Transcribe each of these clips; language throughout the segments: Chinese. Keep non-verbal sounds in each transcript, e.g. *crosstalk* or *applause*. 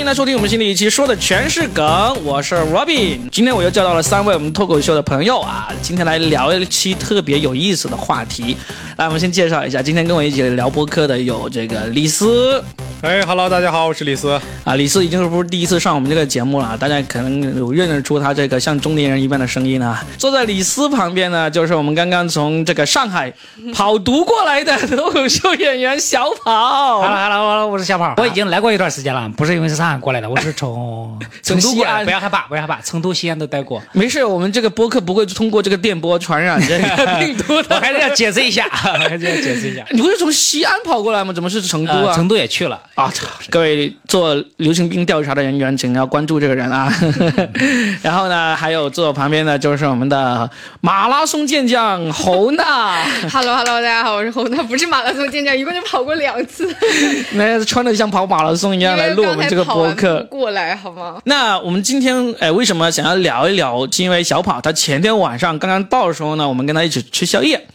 欢迎来收听我们新的一期，说的全是梗。我是 Robin，今天我又叫到了三位我们脱口秀的朋友啊，今天来聊一期特别有意思的话题。来，我们先介绍一下，今天跟我一起聊播客的有这个李斯。哎哈喽，大家好，我是李斯。啊，李斯已经是不是第一次上我们这个节目了？大家可能有认得出他这个像中年人一般的声音啊。坐在李斯旁边呢，就是我们刚刚从这个上海跑毒过来的脱口秀演员小跑。Hello Hello Hello，我是小跑，我已经来过一段时间了，不是因为是上海过来的，我是从成都过来，不要害怕，不要害怕，成都、西安都待过。没事，我们这个播客不会通过这个电波传染这个病毒的 *laughs* 我的。还是要解释一下，*laughs* 还是要解释一下。你不是从西安跑过来吗？怎么是成都啊？呃成都也去了，啊，*laughs* 各位做流行病调查的人员，请要关注这个人啊。*laughs* 然后呢，还有坐我旁边的就是我们的马拉松健将侯娜，*laughs* Hello Hello，大家好，我是侯娜，不是马拉松健将，一共就跑过两次，那穿的像跑马拉松一样来录我们这个播因为刚才跑完客。过来好吗？那我们今天哎，为什么想要聊一聊？是因为小跑他前天晚上刚刚到的时候呢，我们跟他一起吃宵夜。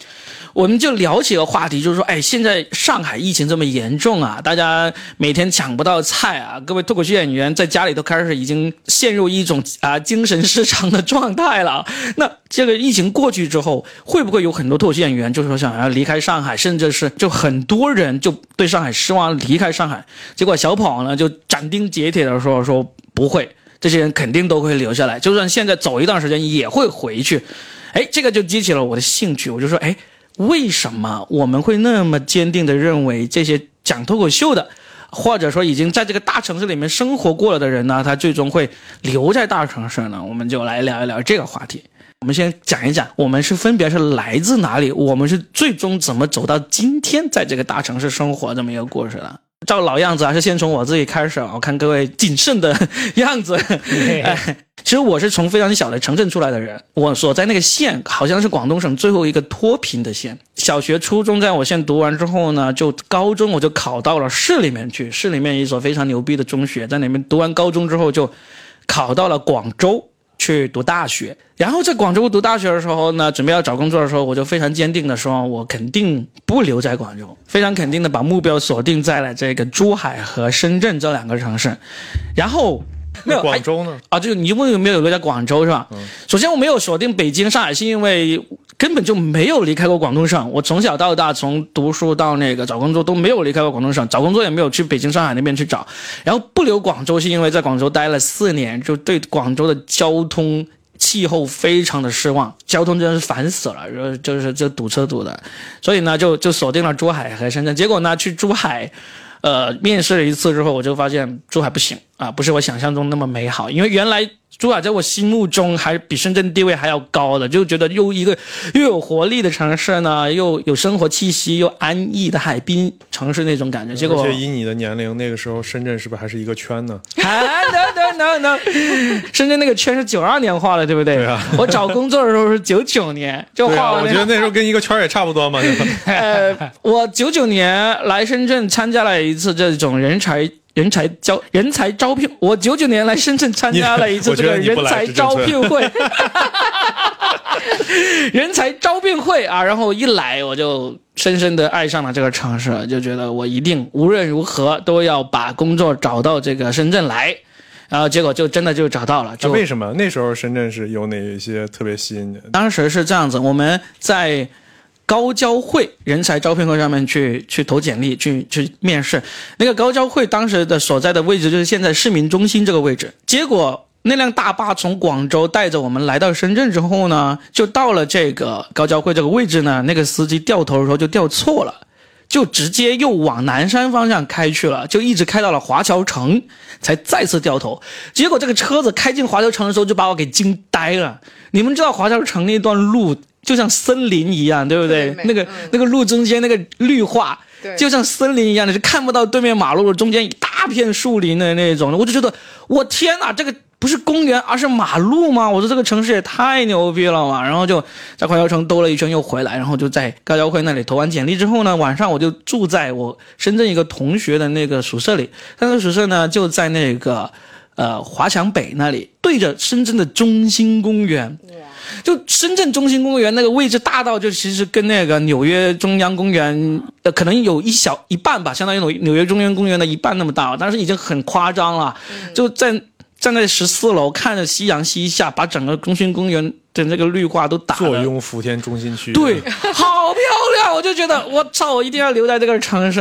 我们就聊起个话题，就是说，哎，现在上海疫情这么严重啊，大家每天抢不到菜啊，各位脱口秀演员在家里都开始已经陷入一种啊精神失常的状态了。那这个疫情过去之后，会不会有很多脱口秀演员就是说想要离开上海，甚至是就很多人就对上海失望，离开上海？结果小跑呢就斩钉截铁的说说不会，这些人肯定都会留下来，就算现在走一段时间也会回去。哎，这个就激起了我的兴趣，我就说，哎，为什么我们会那么坚定的认为这些讲脱口秀的，或者说已经在这个大城市里面生活过了的人呢，他最终会留在大城市呢？我们就来聊一聊这个话题。我们先讲一讲，我们是分别是来自哪里，我们是最终怎么走到今天在这个大城市生活这么一个故事的。照老样子，还是先从我自己开始啊。我看各位谨慎的样子。*laughs* 哎，其实我是从非常小的城镇出来的人，我所在那个县好像是广东省最后一个脱贫的县。小学、初中在我县读完之后呢，就高中我就考到了市里面去，市里面一所非常牛逼的中学，在里面读完高中之后就考到了广州。去读大学，然后在广州读大学的时候呢，准备要找工作的时候，我就非常坚定的说，我肯定不留在广州，非常肯定的把目标锁定在了这个珠海和深圳这两个城市，然后 *laughs* 没有广州呢？啊，就是你问有没有留在广州是吧？首先我没有锁定北京、上海，是因为根本就没有离开过广东省。我从小到大，从读书到那个找工作都没有离开过广东省，找工作也没有去北京、上海那边去找。然后不留广州，是因为在广州待了四年，就对广州的交通。气候非常的失望，交通真的是烦死了，就是就是就堵车堵的，所以呢就就锁定了珠海和深圳。结果呢去珠海，呃，面试了一次之后，我就发现珠海不行啊，不是我想象中那么美好。因为原来珠海在我心目中还比深圳地位还要高的，就觉得又一个又有活力的城市呢，又有生活气息，又安逸的海滨城市那种感觉。结果而且以你的年龄，那个时候深圳是不是还是一个圈呢？啊，no no no no，深圳那个圈是九二年画的，对不对？对啊我找工作的时候是九九年，就画了那个。觉得那时候跟一个圈也差不多嘛。*laughs* 呃，我九九年来深圳参加了一次这种人才。人才招人才招聘，我九九年来深圳参加了一次这个人才招聘会，*laughs* 人才招聘会啊！然后一来我就深深的爱上了这个城市，就觉得我一定无论如何都要把工作找到这个深圳来，然后结果就真的就找到了，就那为什么那时候深圳是有哪一些特别吸引你的？当时是这样子，我们在高交会人才招聘会上面去去投简历，去去面试。那个高交会当时的所在的位置就是现在市民中心这个位置。结果那辆大巴从广州带着我们来到深圳之后呢，就到了这个高交会这个位置呢，那个司机掉头的时候就掉错了。就直接又往南山方向开去了，就一直开到了华侨城，才再次掉头。结果这个车子开进华侨城的时候，就把我给惊呆了。你们知道华侨城那段路就像森林一样，对不对？对那个、嗯那个路中间那个绿化，就像森林一样的，是看不到对面马路中间一大片树林的那种。我就觉得，我天哪，这个不是公园，而是马路吗？我说这个城市也太牛逼了嘛！然后就在华侨城兜了一圈又回来，然后就在高交会那里投完简历之后呢，晚上我就住在我深圳一个同学的那个宿舍里，他那个宿舍呢就在那个呃华强北那里，对着深圳的中心公园。就深圳中心公园那个位置大到，就其实跟那个纽约中央公园，呃，可能有一小一半吧，相当于纽纽约中央公园的一半那么大，但是已经很夸张了。就在站在十四楼看着夕阳西下，把整个中心公园的那个绿化都打了。坐拥福田中心区，对，好漂亮！我就觉得，我操，我一定要留在这个城市，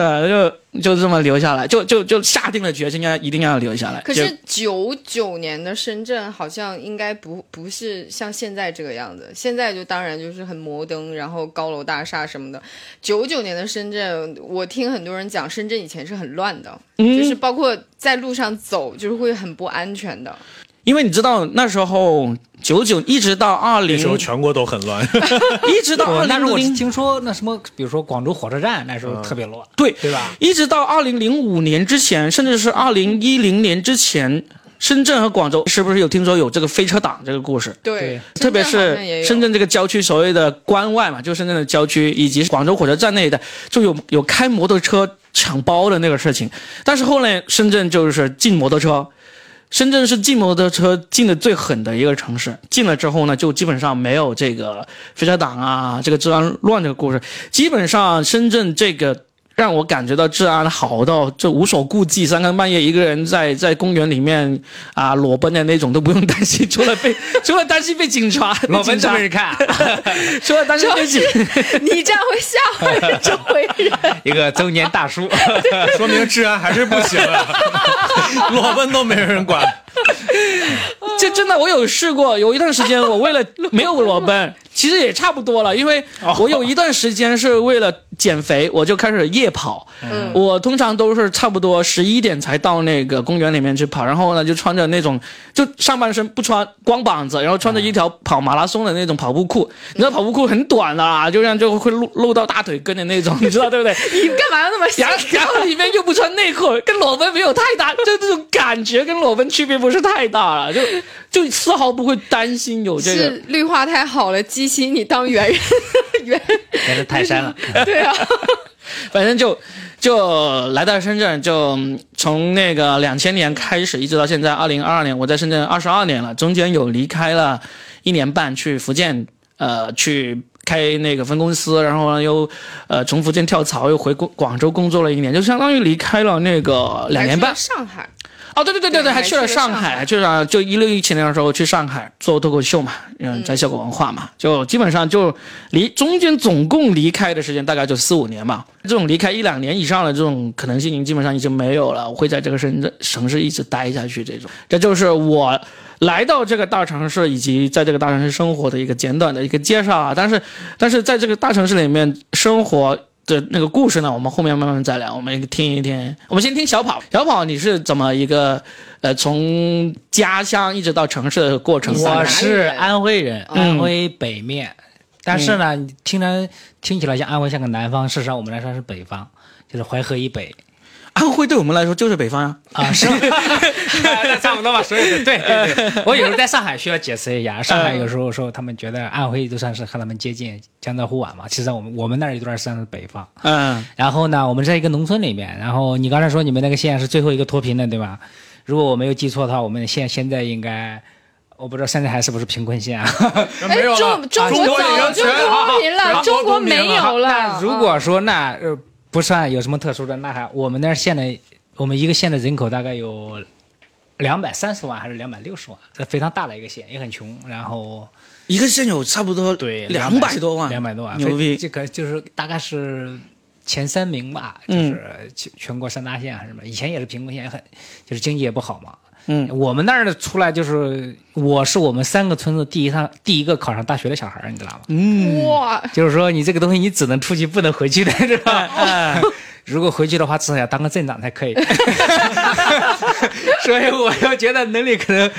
就就这么留下来，就就就下定了决心，要一定要留下来。可是九九年的深圳好像应该不不是像现在这个样子，现在就当然就是很摩登，然后高楼大厦什么的。九九年的深圳，我听很多人讲，深圳以前是很乱的，嗯就是包括在路上走，就是会很不安全的。因为你知道那时候九九一直到二零那时，候全国都很乱。*laughs* *laughs* 一直到二零零听说那什么，比如说广州火车站那时候特别乱，对对吧？一直到二零零五年之前，甚至是二零一零年之前，深圳和广州是不是有听说有这个飞车党这个故事？对对，特别是深圳这个郊区，所谓的关外嘛，就深圳的郊区，以及广州火车站那一带，就有有开摩托车抢包的那个事情。但是后来深圳就是禁摩托车，深圳是禁摩托车禁的最狠的一个城市。禁了之后呢，就基本上没有这个飞车党啊，这个治安乱这个故事。基本上深圳这个。让我感觉到治安好到就无所顾忌，三更半夜一个人在在公园里面啊裸奔的那种都不用担心，除了被 *laughs* 除了担心被警察裸奔这被人看，*laughs* 除了担心被警 *laughs* 你这样会吓坏周围人。一个中年大叔，说明治安还是不行啊，裸奔都没人管。*laughs* 这真的，我有试过，有一段时间我为了 *laughs* 没有裸奔，其实也差不多了，因为我有一段时间是为了减肥，我就开始夜跑。嗯我通常都是差不多十一点才到那个公园里面去跑，然后呢就穿着那种就上半身不穿光膀子，然后穿着一条跑马拉松的那种跑步裤。你知道跑步裤很短的啊，就这样就会露露到大腿根的那种，你知道对不对？*laughs* 你干嘛要那么想然后里面又不穿内裤，跟裸奔没有太大，就这种感觉跟裸奔区别不是太大了，就 *laughs* 就丝毫不会担心有这个。是绿化太好了，激起你当猿人 *laughs* 猿。也是泰山了。*laughs* 对啊，反正就就来到深圳，就嗯从那个两千年开始，一直到现在二零二二年，我在深圳二十二年了，中间有离开了一年半去福建，呃，去开那个分公司，然后呢又呃从福建跳槽，又回广广州工作了一年，就相当于离开了那个两年半上海，哦，对对对对对，还去了上海，上海还去了就一六一七年的时候去上海做脱口秀嘛，嗯，在效果文化嘛，就基本上就离中间总共离开的时间大概就四五年嘛。这种离开一两年以上的这种可能性已经，基本上已经没有了。我会在这个深圳城市一直待下去，这种，这就是我来到这个大城市以及在这个大城市生活的一个简短的一个介绍啊。但是，但是在这个大城市里面生活。的那个故事呢，我们后面慢慢再聊。我们听一听，我们先听小跑。小跑，你是怎么一个呃从家乡一直到城市的过程？我是安徽人，嗯安徽北面，但是呢，听着听起来像安徽像个南方，事实上我们来说是北方，就是淮河以北安徽对我们来说就是北方呀、啊，是 *laughs* 差不多吧，所以对对对，我有时候在上海需要解释一下，*laughs* 上海有时候说他们觉得安徽就算是和他们接近江浙沪皖嘛，其实我们我们那儿一段算是北方。嗯，然后呢，我们在一个农村里面，然后你刚才说你们那个县是最后一个脱贫的，对吧？如果我没有记错的话，我们的县现在应该，我不知道现在还是不是贫困县啊？哎 *laughs* 没有，了，中中国中国早就脱贫了，中国没有了那。如果说那呃不算有什么特殊的，那还我们那儿县的，我们一个县的人口大概有两百三十万还是两百六十万，这非常大的一个县，也很穷。然后一个县有差不多对两百多万，两百多万，牛逼！这个就是大概是前三名吧，就嗯是全全国三大县还是什么？以前也是贫困县，很就是经济也不好嘛。嗯，我们那儿的出来就是，我是我们三个村子第一上第一个考上大学的小孩儿，你知道吗？嗯，哇，就是说你这个东西你只能出去不能回去的，是吧？哎，如果回去的话，至少要当个镇长才可以。*laughs* 所以我又觉得能力可能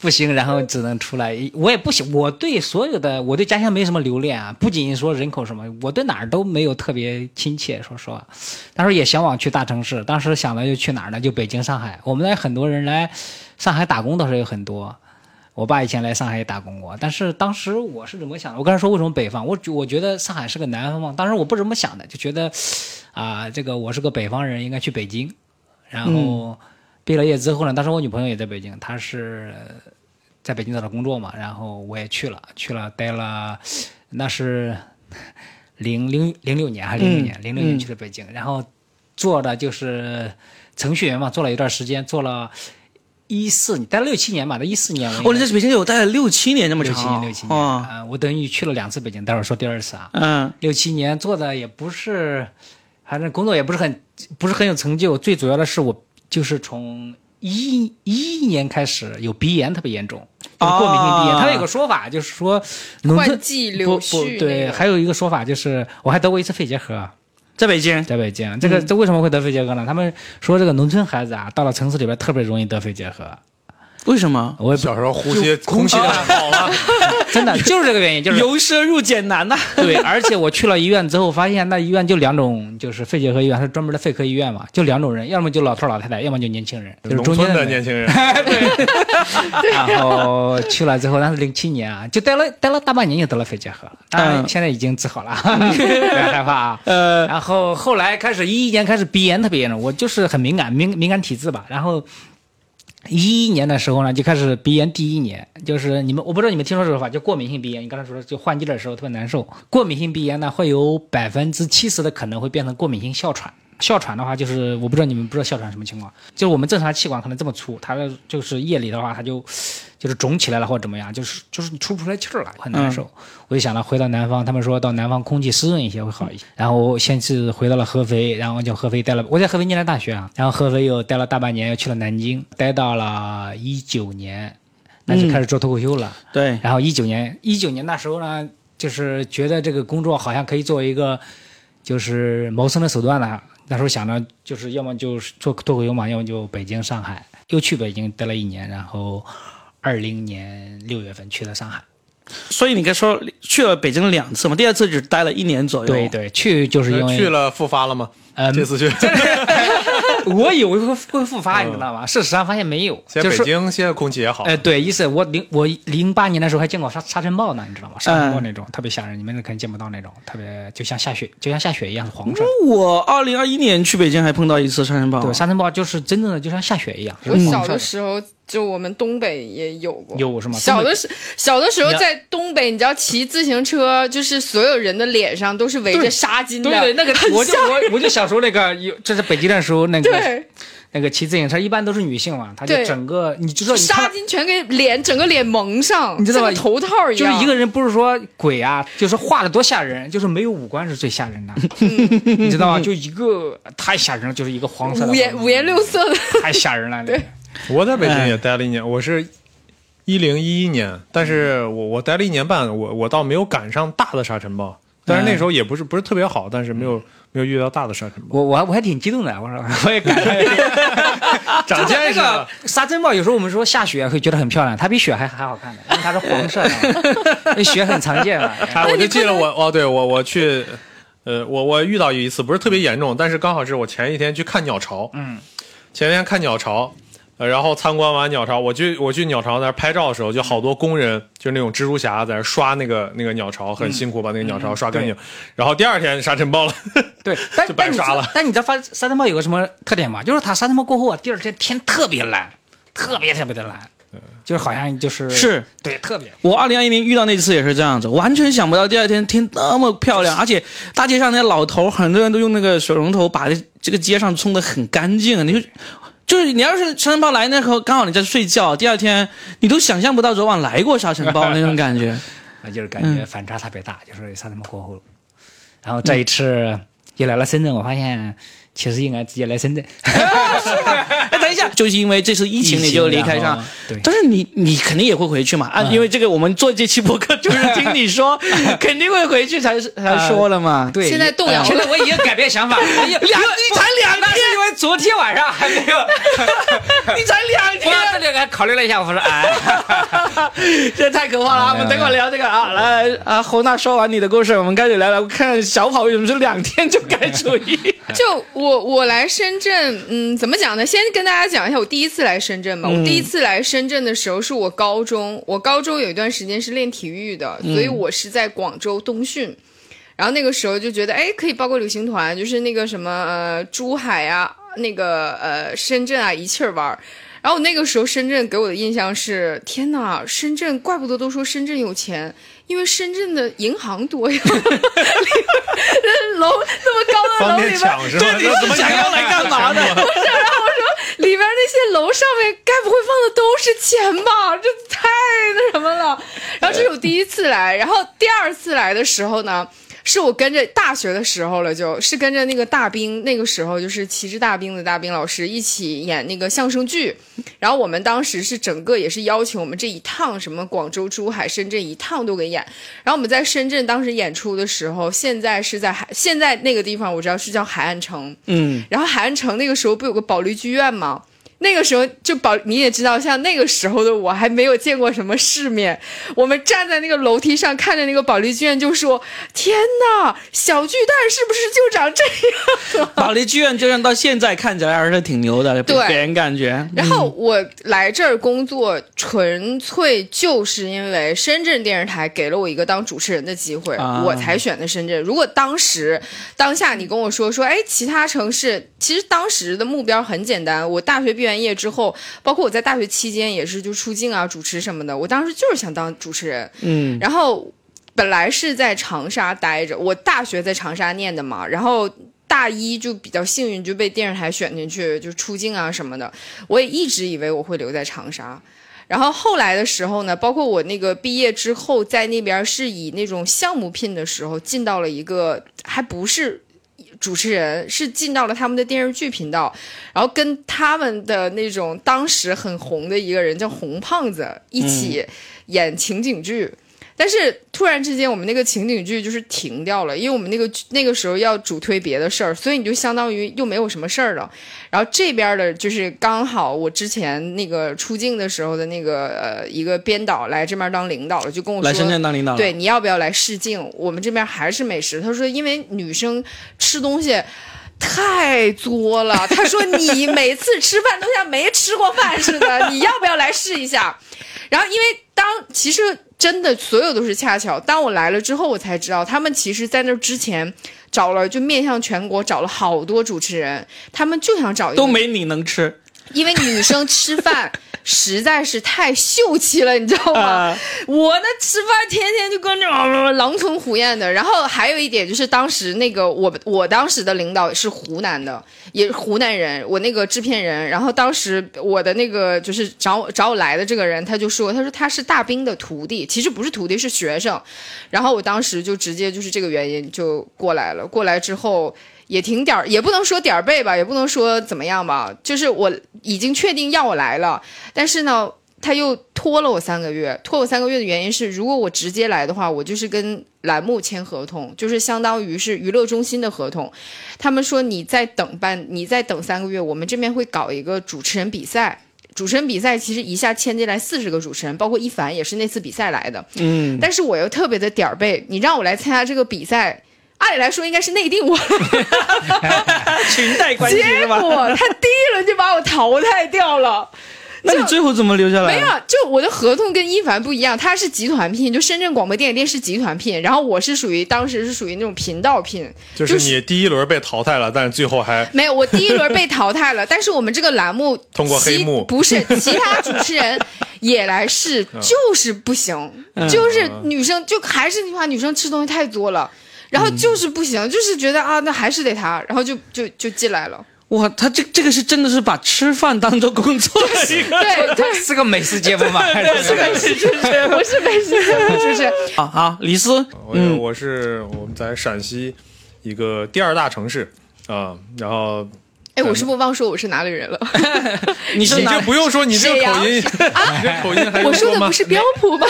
不行，然后只能出来。我也不行，我对所有的我对家乡没什么留恋啊，不仅说人口什么，我对哪儿都没有特别亲切。说实话，当时也向往去大城市，当时想的就去哪儿呢？就北京、上海。我们那很多人来上海打工倒是有很多。我爸以前来上海也打工过，但是当时我是怎么想的？我刚才说为什么北方？我觉我觉得上海是个南方嘛，当时我不怎么想的，就觉得啊，这个我是个北方人，应该去北京。然后毕了业之后呢，当时我女朋友也在北京，她是在北京找到工作嘛，然后我也去了，去了待了，那是零零零六年还是零六年？零六、年去的北京，然后做的就是程序员嘛，做了一段时间，做了一四待了六七年吧，在一四年我在北京有待了六七年这么长，六七年六七年哇，啊、我等于去了两次北京，待会儿说第二次啊。嗯六七年做的也不是，反正工作也不是很不是很有成就。最主要的是我就是从一一一年开始有鼻炎特别严重，就是过敏性鼻炎。啊它有个说法就是说，换季不不柳絮对，还有一个说法就是我还得过一次肺结核，在北京，在北京。这个这为什么会得肺结核呢？他们说这个农村孩子啊，到了城市里边特别容易得肺结核。为什么？我小时候呼吸空气太好了，*laughs* *laughs* 真的就是这个原因，就是由奢入俭难呐、*laughs* 对，而且我去了医院之后，发现那医院就两种，就是肺结核医院，它是专门的肺科医院嘛，就两种人，要么就老头老太太，要么就年轻人，就是农村中间人的年轻人，*laughs* 对然后去了之后，那是零七年啊，就待了待了大半年就得了肺结核，当然嗯现在已经治好了，不要害怕啊。呃，然后后来开始一一年开始鼻炎特别严重，我就是很敏感敏敏感体质吧。然后一一年的时候呢，就开始鼻炎第一年，就是你们我不知道你们听说这个说法，就过敏性鼻炎。你刚才说的就换季的时候特别难受，过敏性鼻炎呢会有百分之七十的可能会变成过敏性哮喘。哮喘的话，就是我不知道你们不知道哮喘什么情况，就是我们正常气管可能这么粗，它的就是夜里的话，它就就是肿起来了或者怎么样，就是就是你出不出来气儿了，很难受。我就想到回到南方，他们说到南方空气湿润一些会好一些。然后先是回到了合肥，然后就合肥待了，我在合肥念的大学啊，然后合肥又待了大半年，又去了南京，待到了一九年，那就开始做脱口秀了。对，然后一九年，一九年那时候呢，就是觉得这个工作好像可以作为一个就是谋生的手段呢。那时候想着就是要么就是做脱口秀嘛，要么就北京、上海，又去北京待了一年，然后二零年六月份去了上海。所以你该说去了北京两次嘛，第二次只待了一年左右。对，对，去就是因为去了复发了吗？嗯这次去，*laughs* 我以为会会复发，你知道吗？事实上发现没有，现在北京现在空气也好，哎，对，一是我零我零八年的时候还见过沙沙尘暴呢，你知道吗？沙尘暴那种、特别吓人，你们可能见不到那种，特别就像下雪，就像下雪一样黄色。我二零二一年去北京还碰到一次沙尘暴。对，沙尘暴就是真正的就像下雪一样。我小的时候就我们东北也有过，有是吗？小的时小的时候在东北，你知道骑自行车，就是所有人的脸上都是围着纱巾的，对对，那个很我就我我就想说那个有，这是北京的时候那个对。那个骑自行车一般都是女性嘛，她就整个你知道你纱巾全给脸整个脸蒙上，你知道吧头套一样。就是，一个人不是说鬼啊，就是画的多吓人，就是没有五官是最吓人的，你知道吗？就一个太吓人了，就是一个黄色的五颜五颜六色的，太吓人了。那个我在北京也待了一年，我是一零一一年，但是我我待了一年半，我我倒没有赶上大的沙尘暴，但是那时候也不是不是特别好，但是没有没有遇到大的沙尘暴，我我还我还挺激动的，我说我也赶上 *laughs* 长见识那个了。沙尘暴，有时候我们说下雪会觉得很漂亮，它比雪还还好看的，因为它是黄色的，那雪很常见嘛。*laughs* 啊，我就记得我哦，对我我去，呃，我我遇到有一次不是特别严重，但是刚好是我前一天去看鸟巢，嗯，前一天看鸟巢，呃，然后参观完鸟巢，我去我去鸟巢那儿拍照的时候，就好多工人，就是那种蜘蛛侠在那刷那个那个鸟巢，很辛苦把那个鸟巢刷干净。然后第二天沙尘暴了，对，*laughs* 但就白刷了但你知道发沙尘暴有个什么特点吗？就是它沙尘暴过后啊，第二天天特别蓝，特别特别的蓝，就是好像就是是对特别。我二零二一年遇到那次也是这样子，完全想不到第二天天那么漂亮，而且大街上那些老头，很多人都用那个水龙头把这这个街上冲得很干净。你就就是你要是沙尘暴来那时候，刚好你在睡觉，第二天你都想象不到昨晚来过沙尘暴那种感觉。*laughs* 那就是感觉反差特别大，就是沙尘暴过后，然后这一次又来了深圳，我发现其实应该直接来深圳。*laughs* 哎，等一下，就是因为这次疫情你就离开上 *laughs* 对但是你你肯定也会回去嘛啊，因为这个我们做这期博客就是听你说，*laughs* 肯定会回去才才说了嘛。对，现在动摇了现在我已经改变想法了。两两你才两天是因为昨天晚上还没有，你才两我天，这里还考虑了一下，我说哎，这太可怕了啊！我们等会儿聊这个啊。来啊，侯娜说完你的故事，我们开始聊聊看小跑为什么是两天就改主意。就我我我来深圳，嗯，怎么讲呢？先跟大家讲一下我第一次来深圳吧。嗯我第一次来深圳的时候是我高中，我高中有一段时间是练体育的，所以我是在广州冬训。然后那个时候就觉得，哎，可以报个旅行团，就是那个什么呃珠海啊，那个呃深圳啊，一气儿玩儿。然后那个时候深圳给我的印象是，天哪，深圳怪不得都说深圳有钱，因为深圳的银行多呀，楼那么高的楼里边？对，你是想要来干嘛的？*laughs* 里边那些楼上面该不会放的都是钱吧？这太那什么了。然后这是我第一次来，然后第二次来的时候呢，是我跟着大学的时候了，就是跟着那个大兵，那个时候就是旗帜大兵的大兵老师一起演那个相声剧。然后我们当时是整个也是邀请我们这一趟什么广州、珠海、深圳一趟都给演。然后我们在深圳当时演出的时候，现在是在海，现在那个地方我知道是叫海岸城。嗯，然后海岸城那个时候不有个保利剧院吗？那个时候就保你也知道，像那个时候的我还没有见过什么世面。我们站在那个楼梯上看着那个保利剧院，就说：“天哪，小巨蛋是不是就长这样？”保利剧院就算到现在看起来还是挺牛的，给对给人感觉。然后我来这儿工作，纯粹就是因为深圳电视台给了我一个当主持人的机会，啊我才选的深圳。如果当时当下你跟我说说，哎，其他城市，其实当时的目标很简单。我大学毕完业之后，包括我在大学期间也是就出镜啊、主持什么的，我当时就是想当主持人。嗯，然后本来是在长沙待着，我大学在长沙念的嘛，然后大一就比较幸运就被电视台选进去，就出镜啊什么的。我也一直以为我会留在长沙。然后后来的时候呢，包括我那个毕业之后，在那边是以那种项目聘的时候，进到了一个还不是主持人，是进到了他们的电视剧频道，然后跟他们的那种当时很红的一个人叫红胖子一起演情景剧。但是突然之间，我们那个情景剧就是停掉了，因为我们那个那个时候要主推别的事儿，所以你就相当于又没有什么事儿了。然后这边的就是刚好我之前那个出镜的时候的那个呃一个编导来这边当领导了，就跟我说来深圳当领导。对，你要不要来试镜？我们这边还是美食。他说，因为女生吃东西太作了。他说你每次吃饭都像没吃过饭似的，你要不要来试一下？*laughs* 然后因为当其实真的所有都是恰巧，当我来了之后，我才知道他们其实在那之前找了就面向全国找了好多主持人，他们就想找一个都没你能吃。因为女生吃饭实在是太秀气了，你知道吗？啊我那吃饭天天就跟着、呃狼吞虎咽的。然后还有一点就是，当时那个我我当时的领导是湖南的，也是湖南人，我那个制片人。然后当时我的那个就是找我找我来的这个人，他就说，他说他是大兵的徒弟，其实不是徒弟，是学生。然后我当时就直接就是这个原因就过来了。过来之后。也挺点儿，也不能说点儿背吧，也不能说怎么样吧，就是我已经确定要我来了，但是呢，他又拖了我三个月。拖我三个月的原因是，如果我直接来的话，我就是跟栏目签合同，就是相当于是娱乐中心的合同。他们说你再等半，你再等三个月，我们这边会搞一个主持人比赛。主持人比赛其实一下签进来四十个主持人，包括一凡也是那次比赛来的。嗯，但是我又特别的点儿背，你让我来参加这个比赛，按理来说应该是内定我。*laughs* 裙带关系结？果他第一轮就把我淘汰掉了。那你最后怎么留下来？没有，就我的合同跟一凡不一样，他是集团聘，就深圳广播电影电视集团聘，然后我是属于当时是属于那种频道聘，就是你第一轮被淘汰了，但是最后还没有，我第一轮被淘汰了，*laughs* 但是我们这个栏目通过黑幕不是其他主持人也来试，*laughs* 就是不行，嗯就是女生就还是那句话，女生吃东西太多了。然后就是不行，就是觉得啊，那还是得他，然后就就就进来了。哇，他这这个是真的是把吃饭当做工作的一个。*laughs* 对对，是个美食节目嘛？是美食主持人我是美食节目主持人。*laughs* 好好，李斯，我我是我们在陕西一个第二大城市啊，然后哎，我是不是忘说我是哪里人了？*laughs* 你是哪你就？不用说你这个口音，*laughs* 你这口音还我说的不？是标普吗？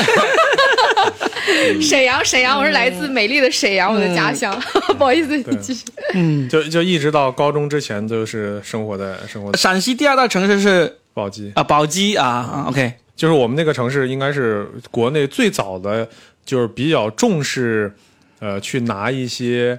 沈阳，沈阳，我是来自美丽的沈阳，我的家乡。*laughs* 不好意思，你继续。嗯，就就一直到高中之前都是生活在生活在陕西第二大城市是宝鸡，啊宝鸡啊啊，OK，就是我们那个城市应该是国内最早的，就是比较重视，呃，去拿一些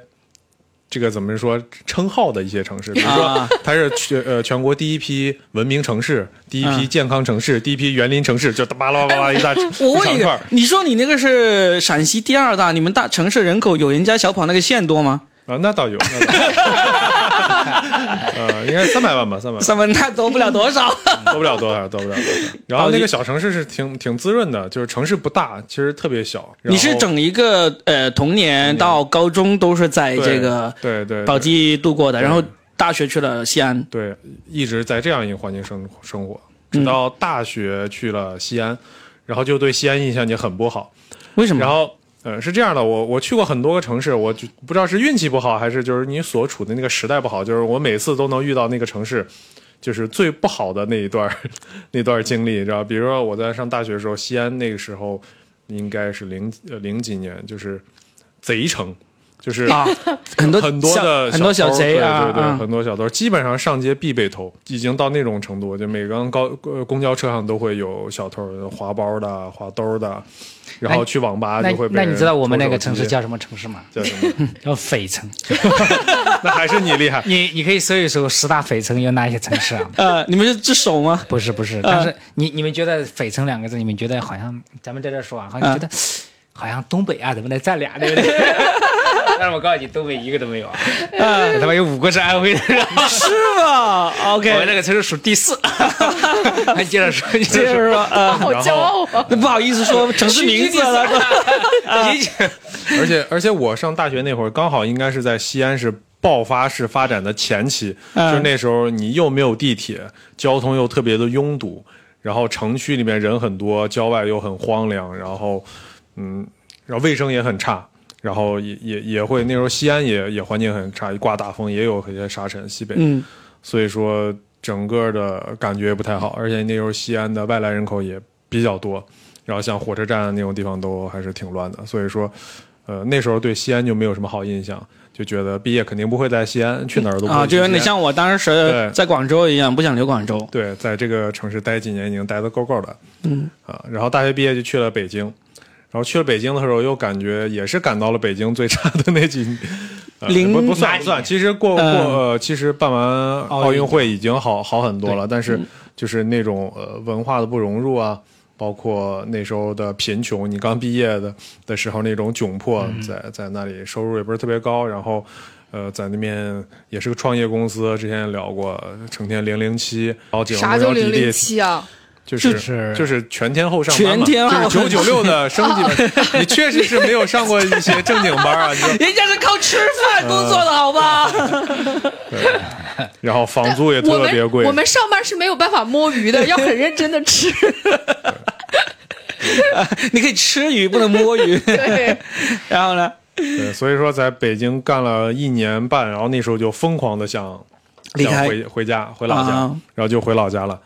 这个怎么说称号的一些城市，比如说啊它是全呃全国第一批文明城市，第一批健康城市，第一批园林城市，就巴拉巴拉一大哎我问一个一长串儿，你说你那个是陕西第二大，你们大城市人口有人家小跑那个县多吗？啊，那倒有，那倒有 *laughs* 呃，应该三百万吧，三百万。三分那多不了多少。多不了多少，多不了多少。然后那个小城市是挺挺滋润的，就是城市不大，其实特别小。你是整一个呃童年到高中都是在这个对对宝鸡度过的，然后大学去了西安。对，一直在这样一个环境生生活，嗯直到大学去了西安，然后就对西安印象就很不好。为什么？然后，呃，是这样的，我我去过很多个城市，我就不知道是运气不好，还是就是你所处的那个时代不好，就是我每次都能遇到那个城市，就是最不好的那一段 *laughs* 那段经历，知道？比如说我在上大学的时候，西安那个时候应该是零呃零几年，就是贼城。就是啊，*laughs* 很多很多小的很多小偷贼啊，对对很多小偷，基本上上街必被偷，已经到那种程度，就每个高呃公交车上都会有小偷，划包的、划兜的，然后去网吧就会被人那你知道我们那个城市叫什么城市吗？叫什么？*laughs* 叫匪城。*laughs* 那还是你厉害。你你可以搜一搜十大匪城有哪些城市啊？呃，你们是只手吗？不是不是，但是你你们觉得“匪城”两个字，你们觉得好像咱们在这说啊，好像觉得、好像东北啊怎么的占俩，对不对？但是我告诉你，东北一个都没有啊，*laughs* 他妈有五个是安徽的，是吗我们？OK，我那个城市数第四。*laughs* 还接着说，接接着说，着说，呃，好骄傲啊！那不好意思说 *laughs* 城市名字了。而且而且我上大学那会儿，刚好应该是在西安是爆发式发展的前期，嗯就是那时候你又没有地铁，交通又特别的拥堵，然后城区里面人很多，郊外又很荒凉，然后嗯，然后卫生也很差。然后也也也会那时候西安也也环境很差，一刮大风也有一些沙尘，西北，嗯，所以说整个的感觉不太好，而且那时候西安的外来人口也比较多，然后像火车站那种地方都还是挺乱的，所以说，呃，那时候对西安就没有什么好印象，就觉得毕业肯定不会在西安，去哪儿都不会啊，就有点像我当时在广州一样，不想留广州。对，在这个城市待几年已经待得够够的，嗯。啊，然后大学毕业就去了北京，然后去了北京的时候又感觉也是赶到了北京最差的那几，呃、零不不算不算，其实过过其实办完奥运会已经好好很多了，但嗯是就是那种呃文化的不融入啊。包括那时候的贫穷，你刚毕业的的时候那种窘迫，嗯在在那里收入也不是特别高，然后，呃，在那边也是个创业公司，之前也聊过，成天零零七，然后景啥叫零零目标体力七啊？就是就是就是全天候上班嘛，全天候就是九九六的升级版。*laughs* 你确实是没有上过一些正经班啊，你说，人家是靠吃饭工作的好吧？*laughs* 然后房租也特别贵我。们上班是没有办法摸鱼的，要很认真的吃。*laughs* 你可以吃鱼，不能摸鱼。对，然后呢？对，所以说在北京干了一年半，然后那时候就疯狂的想离开想回回家回老家，啊然后就回老家了。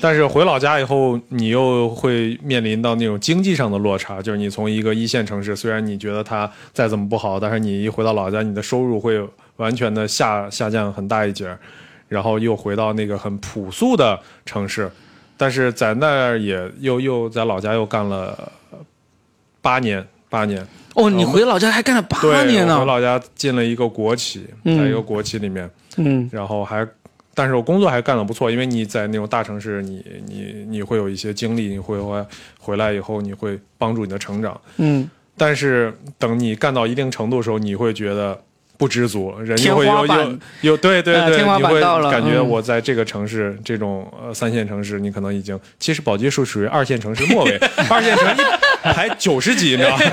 但是回老家以后，你又会面临到那种经济上的落差，就是你从一个一线城市，虽然你觉得它再怎么不好，但是你一回到老家，你的收入会完全的下下降很大一截，然后又回到那个很朴素的城市，但是在那儿也又又在老家又干了八年，八年，哦，你回老家还干了八，年呢。我回老家进了一个国企，嗯在一个国企里面，嗯然后还，但是我工作还干得不错，因为你在那种大城市，你你你会有一些经历，你会回回来以后，你会帮助你的成长。嗯，但是等你干到一定程度的时候，你会觉得不知足，人就会有有有对对对，呃天花你会板到了感觉嗯我在这个城市这种呃三线城市，你可能已经其实宝鸡是属于二线城市末尾，二线城市一排九十几，你知道吗？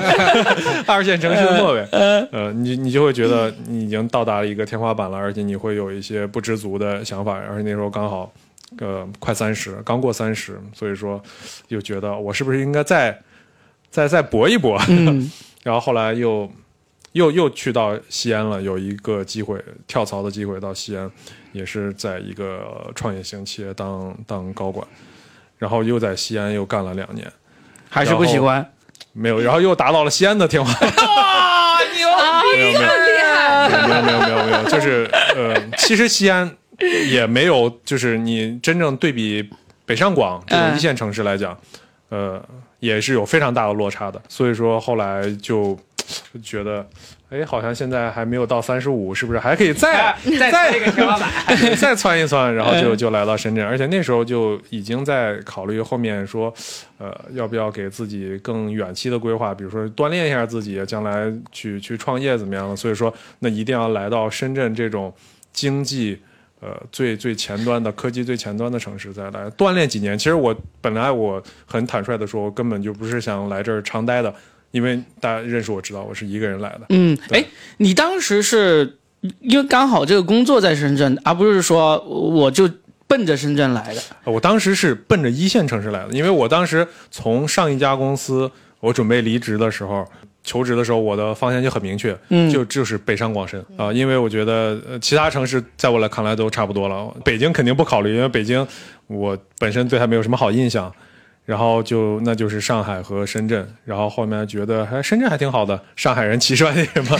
二线城市的末尾，*laughs* 呃，你你就会觉得你已经到达了一个天花板了，而且你会有一些不知足的想法，而且那时候刚好。呃，快三十，刚过三十，所以说又觉得我是不是应该再再再搏一搏？嗯然后后来又又又去到西安了，有一个机会跳槽的机会到西安，也是在一个创业型企业当当高管，然后又在西安又干了两年，还是不喜欢。没有，然后又达到了西安的天花板。*laughs* 哇，牛逼，没有没有厉害！没有没有没有没有，就是呃，其实西安也没有，就是你真正对比北上广这种一线城市来讲，呃，也是有非常大的落差的。所以说后来就觉得，哎，好像现在还没有到三十五，是不是还可以再 *laughs* 再再一个天花板。*laughs* 再窜一窜，然后就就来到深圳，而且那时候就已经在考虑后面说，呃，要不要给自己更远期的规划，比如说锻炼一下自己，将来去去创业怎么样的。所以说，那一定要来到深圳这种经济呃最最前端的科技最前端的城市再来锻炼几年。其实我本来我很坦率的说，我根本就不是想来这儿长待的，因为大家认识我知道我是一个人来的。嗯，对哎，你当时是因为刚好这个工作在深圳，而不是说我就奔着深圳来的。我当时是奔着一线城市来的，因为我当时从上一家公司我准备离职的时候，求职的时候，我的方向就很明确，嗯就就是北上广深啊、因为我觉得呃其他城市在我来看来都差不多了，北京肯定不考虑，因为北京我本身对它没有什么好印象。然后就那就是上海和深圳，然后后面觉得还深圳还挺好的，上海人歧视外地人嘛，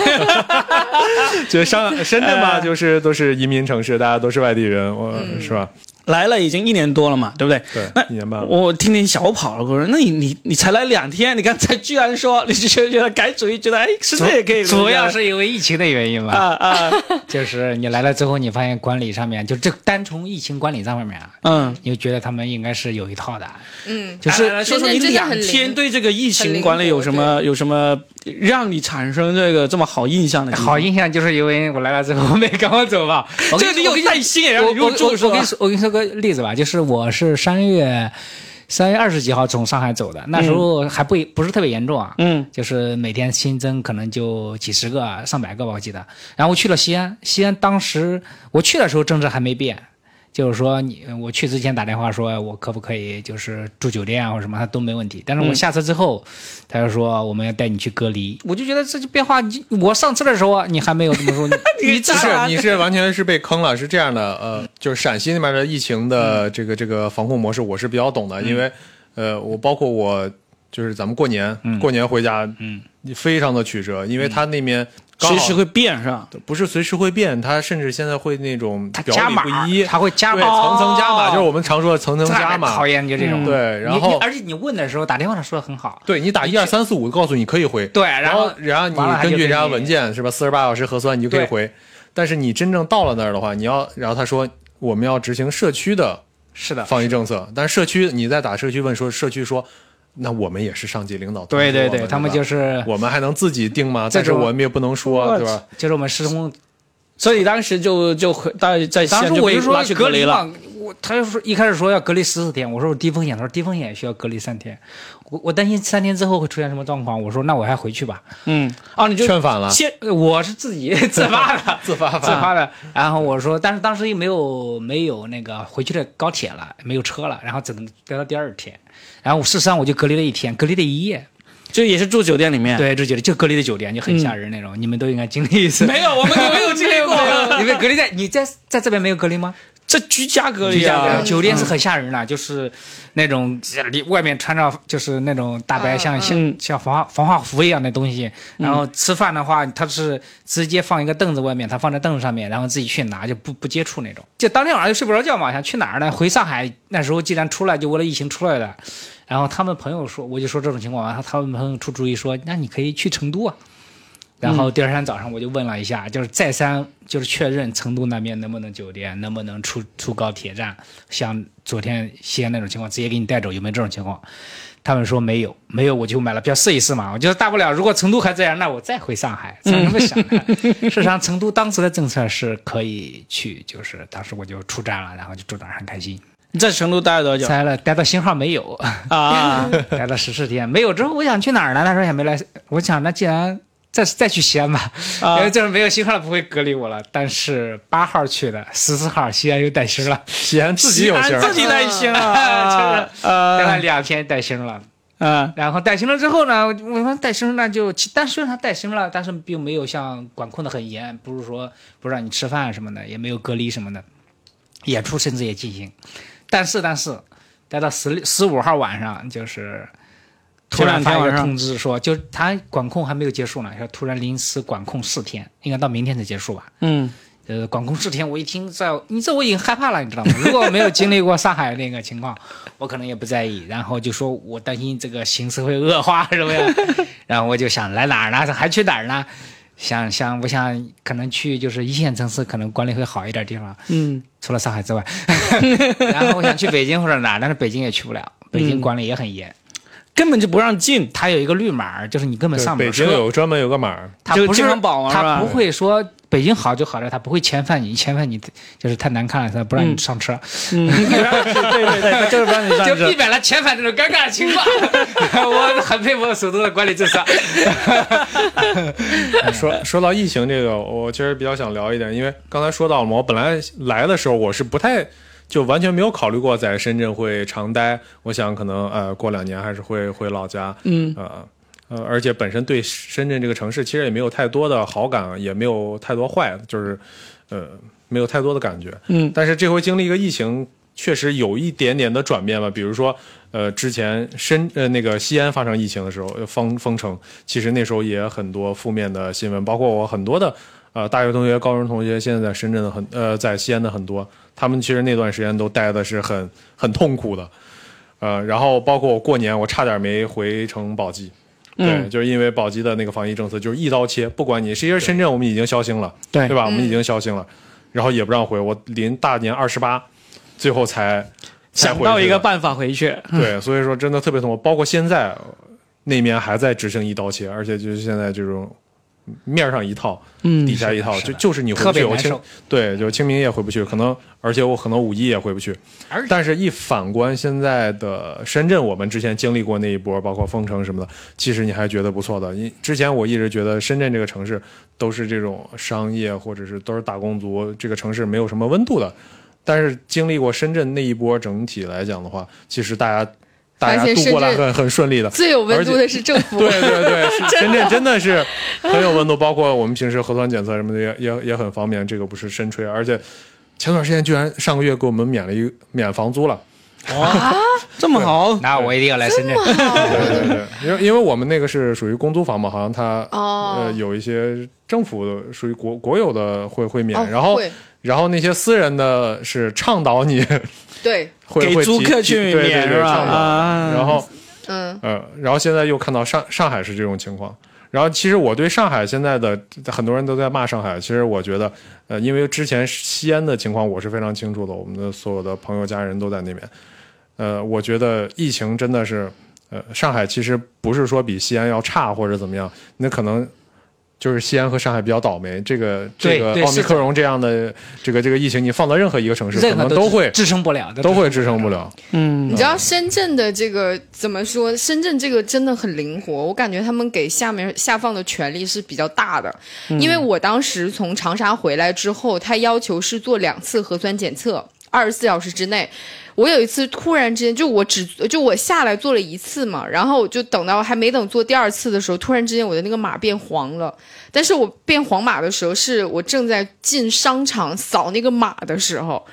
*laughs* 就上深圳吧，*laughs* 就是都是移民城市，大家都是外地人，我、是吧？来了已经一年多了嘛，对不对？对那，一年半了。我听听小跑了，我说那你你你才来两天，你刚才居然说你就觉得改主意，觉得哎是这也可以，主要是因为疫情的原因嘛，啊啊。*laughs* 就是你来了之后，你发现管理上面，就这单从疫情管理上面啊，嗯，你就觉得他们应该是有一套的，嗯，就是来来说说你两天对这个疫情管理有什么有什么让你产生这个这么好印象的？好印象就是因为我来了之后没赶我走嘛，*laughs* 我跟这个你有耐心也让我我你入住是吧我我跟你？说，我跟你说个例子吧，就是我是三月三月二十几号从上海走的，那时候还不不是特别严重啊，嗯就是每天新增可能就几十个、上百个吧，我记得。然后我去了西安，西安当时我去的时候政策还没变，就是说你我去之前打电话说我可不可以就是住酒店啊或者什么，他都没问题。但是我嗯。下车之后，他就说我们要带你去隔离，我就觉得这就变化，你我上车的时候啊你还没有这么说，你 *laughs* 你不是，你是完全是被坑了。是这样的，呃，就是陕西那边的疫情嗯的这个这个防控模式，我是比较懂的，因为呃，我包括我就是咱们过年、嗯。过年回家，嗯，非常的曲折，因为他那边随时会变是吧？不是随时会变，它甚至现在会那种表里他加码不一，它会加对码层层加码，哦。就是我们常说的层层加码。讨。厌就这种。嗯。对，然后而且你问的时候打电话他说的很好，对你打一二三四五，告诉你可以回，对，然然后然后你根据人家文件是吧，四十八小时核酸你就可以回。但是你真正到了那儿的话，你要，然后他说我们要执行社区的是的，防疫政策，但是社区你在打社区问说，社区说，那我们也是上级领导，对对对，他们就是是我们还能自己定吗？但是我们也不能说，对吧？就是我们施工，所以当时就就回在在西当时我就说隔嘛了。，我他就说一开始说要隔离十四天，我说我低风险，他说低风险也需要隔离三天，我我担心三天之后会出现什么状况，我说那我还回去吧，嗯，啊，你就劝反了，先呃我是自己 *laughs* 自发的，*laughs* 自发自发的。然后我说，但是当时又没有没有那个回去的高铁了，没有车了，然后只能待到第二天。然后事实上我就隔离了一天，隔离了一夜。就也是住酒店里面。对，住酒店就隔离的酒店就很吓人那种，你们都应该经历一次。没有，我们没有经历过。*laughs* 你们隔离在你在在这边没有隔离吗？这居家隔离啊，酒店是很吓人的，就是那种里外面穿着就是那种大白像像嗯像防防化服一样的东西，然后吃饭的话，他是直接放一个凳子外面，他放在凳子上面，然后自己去拿，就不不接触那种。就当天晚上就睡不着觉嘛，想去哪儿呢？回上海那时候既然出来，就为了疫情出来的。然后他们朋友说，我就说这种情况，然后他们朋友出主意说，那你可以去成都啊。然后第二天早上我就问了一下，就是再三就是确认成都那边能不能酒店，能不能出出高铁站，像昨天西安那种情况直接给你带走，有没有这种情况？他们说没有，没有我就买了票试一试嘛。我觉得大不了如果成都还这样，那我再回上海，想什么想呢？*laughs* 事实上，成都当时的政策是可以去，就是当时我就出站了，然后就住那儿很开心。你在成都待了多久待了待到信号没有，啊？*laughs* 待了十四天，没有之后我想去哪儿呢？他说也没来，我想那既然再再去西安吧，因为这儿没有信号了不会隔离我了。但是八号去的，十四号西安又带星了，*laughs* 西安自己有星儿，自己带星了 *laughs* 呃两天带星了。嗯然后带星了之后呢，我们带星那就，但虽然他带星了，但是并没有像管控的很严，不是说不让你吃饭什么的，也没有隔离什么的，演出甚至也进行。但是但是，待到十十五号晚上，就是突然发一个通知说，就他管控还没有结束呢，说突然临时管控四天，应该到明天才结束吧。嗯，呃，管控四天，我一听这，你这我已经害怕了，你知道吗？*laughs* 如果我没有经历过上海那个情况，我可能也不在意。然后就说我担心这个形势会恶化，是不是？然后我就想来哪儿呢？还去哪儿呢？想想，我想可能去就是一线城市，可能管理会好一点地方。嗯，除了上海之外，*laughs* 然后我想去北京或者哪儿，但是北京也去不了，北京管理也很严，根本就不让进，它有一个绿码，就是你根本上不了车。北京有专门有个码它不是它不会说北京好就好在它不会遣返你，遣返你就是太难看了，它不让你上车，嗯，对 *laughs* 对对，就是不让你上就车避。免了遣返这种尴尬的情况。我很佩服首都的管理政策。说说到疫情这个，我其实比较想聊一点，因为刚才说到了嘛，我本来来的时候我是不太就完全没有考虑过在深圳会长待，我想可能呃过两年还是会回老家，嗯。呃呃，而且本身对深圳这个城市其实也没有太多的好感，也没有太多坏，就是呃没有太多的感觉，嗯。但是这回经历一个疫情，确实有一点点的转变吧。比如说，呃，之前深呃那个西安发生疫情的时候，呃封封城，其实那时候也很多负面的新闻，包括我很多的呃大学同学、高中同学，现在在深圳的很呃在西安的很多，他们其实那段时间都待的是很很痛苦的，呃，然后包括我过年，我差点没回成宝鸡。对，嗯就是因为宝鸡的那个防疫政策就是一刀切，不管你，其实深圳我们已经消星了，对对吧？我们已经消星了，然后也不让回，我临大年二十八，最后才才想到一个办法回去。对，所以说真的特别痛苦。包括现在那面还在执行一刀切，而且就是现在这种面上一套，嗯底下一套，就就是你回不去。对，就清明也回不去，可能而且我可能五一也回不去。但是，一反观现在的深圳，我们之前经历过那一波，包括封城什么的，其实你还觉得不错的。你之前我一直觉得深圳这个城市都是这种商业或者是都是打工族，这个城市没有什么温度的。但是经历过深圳那一波，整体来讲的话，其实大家大家度过来很很顺利的。最有温度的是政府。对对对，*laughs* 深圳真的是 *laughs* 很有温度，包括我们平时核酸检测什么的也也也很方便，这个不是深吹，而且前段时间居然上个月给我们免了一免房租了。哇这么好，那我一定要来深圳。对对对，因为因为我们那个是属于公租房嘛，好像它、哦呃有一些政府的属于国国有的会会免，哦然后然后那些私人的是倡导你对，给会会提租客去提对对免是吧？然后嗯，呃，然后现在又看到上上海是这种情况。然后其实我对上海现在的很多人都在骂上海，其实我觉得，呃，因为之前西安的情况我是非常清楚的，我们的所有的朋友家人都在那边。呃，我觉得疫情真的是，呃，上海其实不是说比西安要差或者怎么样，那可能就是西安和上海比较倒霉。这个这个奥密克戎这样的这个这个疫情，你放到任何一个城市，可任何能都会支撑不了的，都会支撑不了。嗯你知道深圳的这个怎么说？深圳这个真的很灵活，我感觉他们给下面下放的权力是比较大的。因为我当时从长沙回来之后，他要求是做两次核酸检测，二十四小时之内。我有一次突然之间，就我只就我下来做了一次嘛，然后就等到还没等做第二次的时候，突然之间我的那个码变黄了。但是我变黄码的时候，是我正在进商场扫那个码的时候。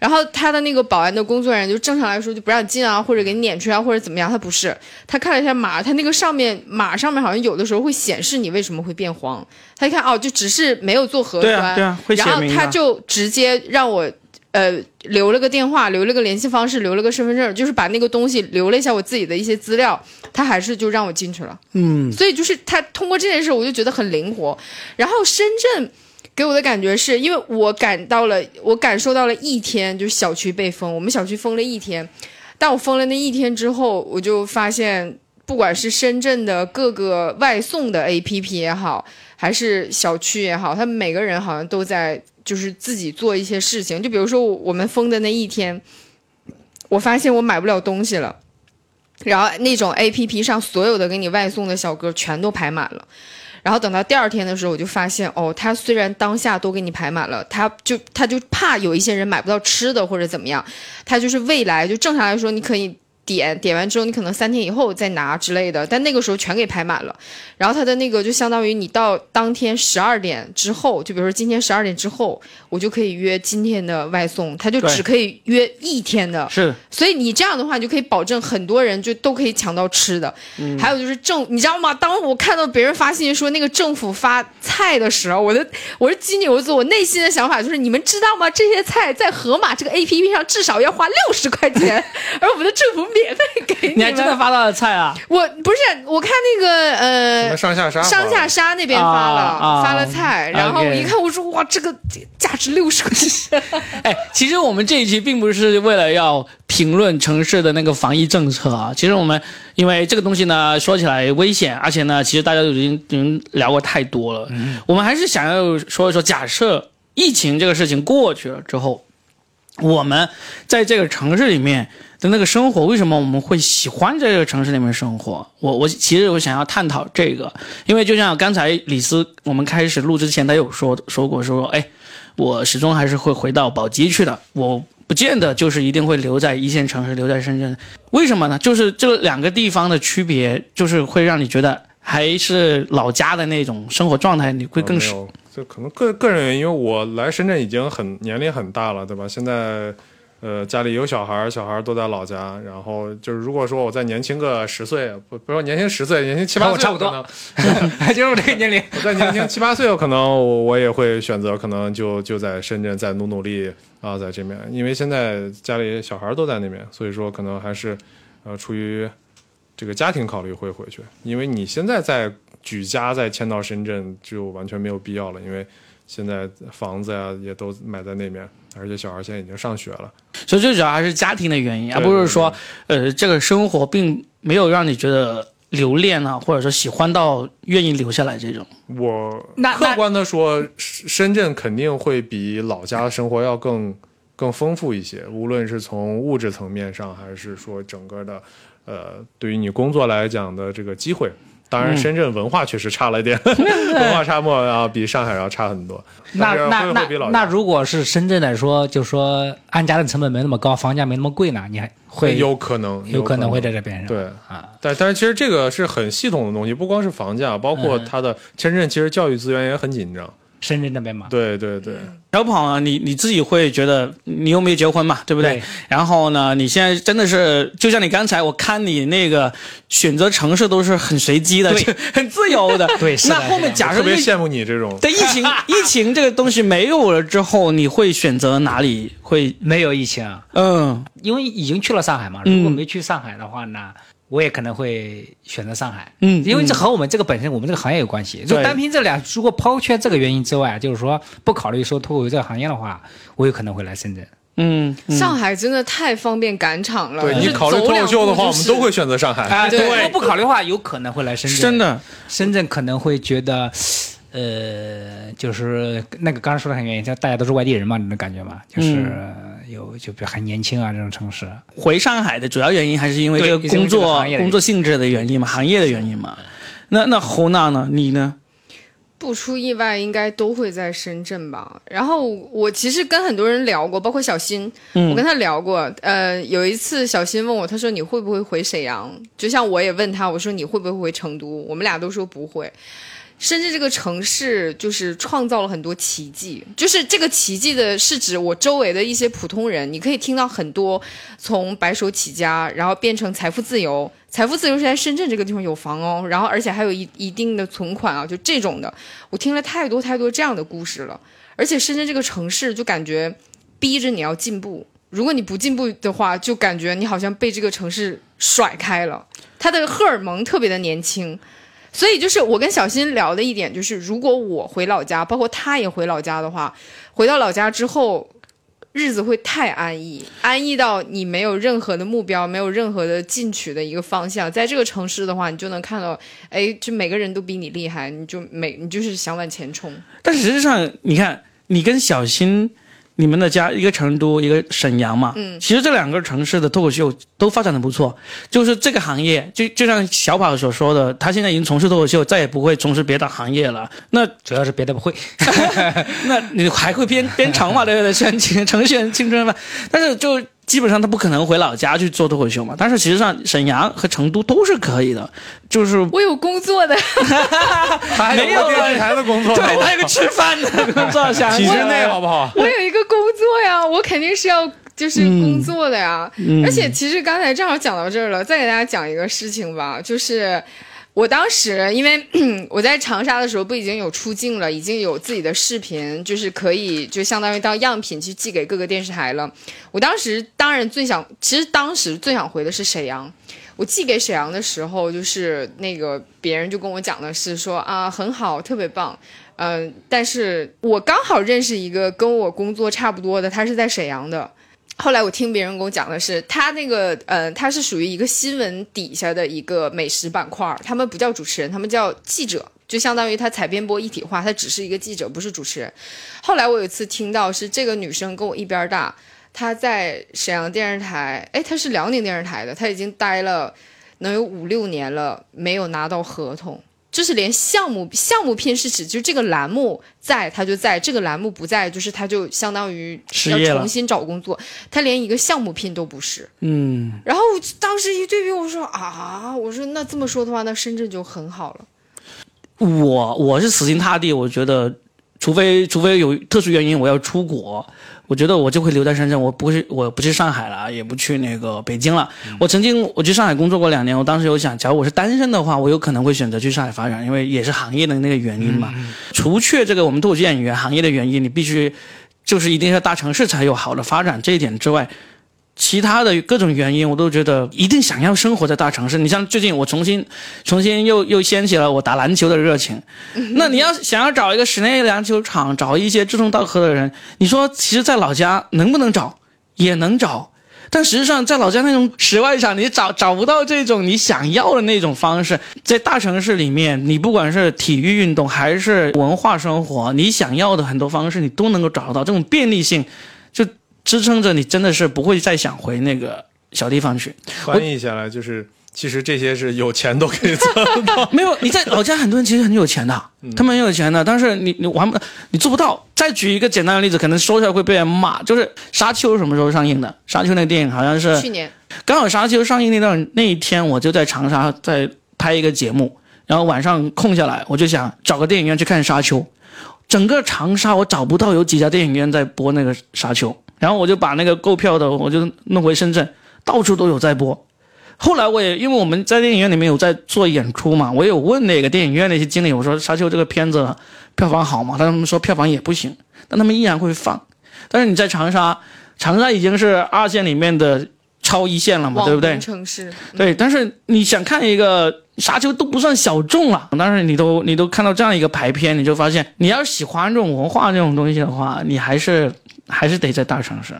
然后他的那个保安的工作人员就正常来说就不让进啊，或者给你撵出来，或者怎么样。他不是，他看了一下码，他那个上面码上面好像有的时候会显示你为什么会变黄。他一看哦，就只是没有做核酸，对啊对啊会写然后他就直接让我呃留了个电话，留了个联系方式，留了个身份证，就是把那个东西留了一下我自己的一些资料，他还是就让我进去了。嗯，所以就是他通过这件事，我就觉得很灵活。然后深圳给我的感觉是，因为我感到了，我感受到了一天，就是小区被封，我们小区封了一天。但我封了那一天之后，我就发现，不管是深圳的各个外送的 APP 也好，还是小区也好，他们每个人好像都在就是自己做一些事情。就比如说我们封的那一天，我发现我买不了东西了。然后那种 A P P 上所有的给你外送的小哥全都排满了，然后等到第二天的时候，我就发现哦，他虽然当下都给你排满了，他就他就怕有一些人买不到吃的或者怎么样，他就是未来就正常来说你可以点点完之后，你可能三天以后再拿之类的，但那个时候全给排满了。然后他的那个就相当于你到当天十二点之后，就比如说今天十二点之后，我就可以约今天的外送，他就只可以约一天的。是所以你这样的话，你就可以保证很多人就都可以抢到吃的。嗯还有就是政，你知道吗？当我看到别人发信息说那个政府发菜的时候，我的我是金牛座，我内心的想法就是：你们知道吗？这些菜在盒马这个 A P P 上至少要花六十块钱，*laughs* 而我们的政府免费给你你还真的。发到了菜啊？我不是，我看那个什呃么。上下沙上下沙那边发了、发了菜，然后我一看，我说哇，这个价值六十块钱，*laughs* 哎，其实我们这一期并不是为了要评论城市的那个防疫政策啊，其实我们因为这个东西呢，说起来危险，而且呢，其实大家都已经已经聊过太多了，我们还是想要说一说，假设疫情这个事情过去了之后，我们在这个城市里面的那个生活，为什么我们会喜欢在这个城市里面生活？我我其实我想要探讨这个，因为就像刚才李斯我们开始录之前，他有说说过说，哎，我始终还是会回到宝鸡去的，我不见得就是一定会留在一线城市，留在深圳。为什么呢？就是这两个地方的区别，就是会让你觉得还是老家的那种生活状态，你会更适。啊没有，这可能个个人原因，因为我来深圳已经很年龄很大了，对吧？现在呃家里有小孩儿，小孩儿都在老家，然后就是如果说我再年轻个十岁，不不说年轻十岁，年轻七八岁，我差不多可能就是我这个年龄。我再年轻七八岁，有可能我我也会选择，可能就就在深圳再努努力啊，在这边，因为现在家里小孩儿都在那边，所以说可能还是呃出于这个家庭考虑会回去，因为你现在在举家再迁到深圳就完全没有必要了，因为现在房子呀也都买在那边，而且小孩现在已经上学了。所以最主要还是家庭的原因，而不是说，呃，这个生活并没有让你觉得留恋啊，或者说喜欢到愿意留下来这种。我那客观的说，深深圳肯定会比老家的生活要更更丰富一些，无论是从物质层面上，还是说整个的，呃，对于你工作来讲的这个机会。当然，嗯。深圳文化确实差了一点，*laughs* 文化沙漠要比上海要差很多。那那那那如果是深圳来说，就说安家的成本没那么高，房价没那么贵呢，你还会有可能有可能会在这这边上对。啊，但但是其实这个是很系统的东西，不光是房价，包括嗯。它的深圳其实教育资源也很紧张。深圳那边嘛，对对对，小跑啊，你你自己会觉得你又没有结婚嘛，对不对？对然后呢，你现在真的是，就像你刚才我看你那个选择城市都是很随机的，对 *laughs* 很自由的。*laughs* 对是那后面假设疫特别羡慕你这种。对疫情 *laughs* 疫情这个东西没有了之后，你会选择哪里？会没有疫情啊，嗯因为已经去了上海嘛。嗯如果没去上海的话呢，我也可能会选择上海。嗯，因为这嗯和我们这个本身，我们这个行业有关系。就单凭这俩，如果抛却这个原因之外，就是说不考虑说脱口秀这个行业的话，我有可能会来深圳。嗯嗯上海真的太方便赶场了。就是对你考虑脱口秀的话，我们都会选择上海。啊，对如果不考虑的话，有可能会来深圳。真，的深圳可能会觉得，呃，就是那个刚才说的很原因，就大家都是外地人嘛，那种感觉嘛，就是嗯有就比如还年轻啊这种城市。回上海的主要原因还是因为这个工作工作性质的原因嘛，行业的原因嘛。那那侯娜呢？你呢？不出意外，应该都会在深圳吧。然后我其实跟很多人聊过，包括小新，嗯我跟他聊过。呃，有一次小新问我，他说你会不会回沈阳？就像我也问他，我说你会不会回成都？我们俩都说不会。深圳这个城市就是创造了很多奇迹，就是这个奇迹的是指我周围的一些普通人，你可以听到很多从白手起家，然后变成财富自由，财富自由是在深圳这个地方有房哦，然后而且还有一一定的存款啊，就这种的，我听了太多太多这样的故事了。而且深圳这个城市就感觉逼着你要进步，如果你不进步的话，就感觉你好像被这个城市甩开了，它的荷尔蒙特别的年轻。所以就是我跟小新聊的一点就是，如果我回老家，包括他也回老家的话，回到老家之后，日子会太安逸，安逸到你没有任何的目标，没有任何的进取的一个方向。在这个城市的话，你就能看到，哎，就每个人都比你厉害，你就每你就是想往前冲。但实际上，你看，你跟小新，你们的家一个成都，一个沈阳嘛，嗯其实这两个城市的脱口秀都发展的不错。就是这个行业，就就像小跑所说的，他现在已经从事脱口秀，再也不会从事别的行业了。那主要是别的不会，*laughs* 那你还会编编程嘛？对不对？像程 *laughs* 程序员青春嘛，但是就基本上他不可能回老家去做脱口秀嘛。但是其实上沈阳和成都都是可以的，就是我有工作的，他 *laughs* 还没有电视台的工作，对他有个吃饭的工作想体制内好不好？我有一个工作呀，我肯定是要就是工作的呀。嗯而且其实刚才正好讲到这儿了，再给大家讲一个事情吧，就是我当时因为 *clears throat* 我在长沙的时候不已经有出镜了，已经有自己的视频，就是可以就相当于当样品去寄给各个电视台了。我当时当然最想，其实当时最想回的是沈阳。我寄给沈阳的时候，就是那个别人就跟我讲的是说啊很好，特别棒，嗯、但是我刚好认识一个跟我工作差不多的，他是在沈阳的。后来我听别人跟我讲的是，他那个呃，他是属于一个新闻底下的一个美食板块，他们不叫主持人，他们叫记者，就相当于他采编播一体化，他只是一个记者，不是主持人。后来我有一次听到是这个女生跟我一边大，她在沈阳电视台，哎，她是辽宁电视台的，她已经待了能有五六年了，没有拿到合同。就是连项目项目聘是指就这个栏目在他就在，这个栏目不在，就是他就相当于要重新找工作，他连一个项目聘都不是。嗯，然后我当时一对比，我说啊，我说那这么说的话，那深圳就很好了。我我是死心塌地，我觉得，除非除非有特殊原因我要出国，我觉得我就会留在深圳，我不是我不去上海了，也不去那个北京了。我曾经我去上海工作过两年，我当时有想，假如我是单身的话，我有可能会选择去上海发展，因为也是行业的那个原因嘛。除却这个我们脱口秀演员行业的原因，你必须就是一定是大城市才有好的发展这一点之外。其他的各种原因，我都觉得一定想要生活在大城市。你像最近我重新重新又又掀起了我打篮球的热情。那你要想要找一个室内篮球场，找一些志同道合的人，你说其实，在老家能不能找？也能找，但实际上在老家那种室外场，你找找不到这种你想要的那种方式。在大城市里面，你不管是体育运动还是文化生活，你想要的很多方式，你都能够找得到。这种便利性，就支撑着你真的是不会再想回那个小地方去。翻译下来就是，其实这些是有钱都可以做到。*laughs* 没有，你在老家很多人其实很有钱的，他们很有钱的，但是你你玩不，你做不到。再举一个简单的例子，可能说出来会被人骂，就是《沙丘》什么时候上映的？《沙丘》那个电影好像是去年刚好《沙丘》上映那段那一天，我就在长沙在拍一个节目，然后晚上空下来，我就想找个电影院去看《沙丘》。整个长沙我找不到有几家电影院在播那个《沙丘》，然后我就把那个购票的我就弄回深圳，到处都有在播。后来我也因为我们在电影院里面有在做演出嘛，我有问那个电影院那些经理，我说《沙丘》这个片子票房好吗？他们说票房也不行，但他们依然会放。但是你在长沙，长沙已经是二线里面的超一线了嘛，对不对？城市，对，但是你想看一个沙丘都不算小众了，但是你都你都看到这样一个排片，你就发现你要是喜欢这种文化这种东西的话，你还是还是得在大城市。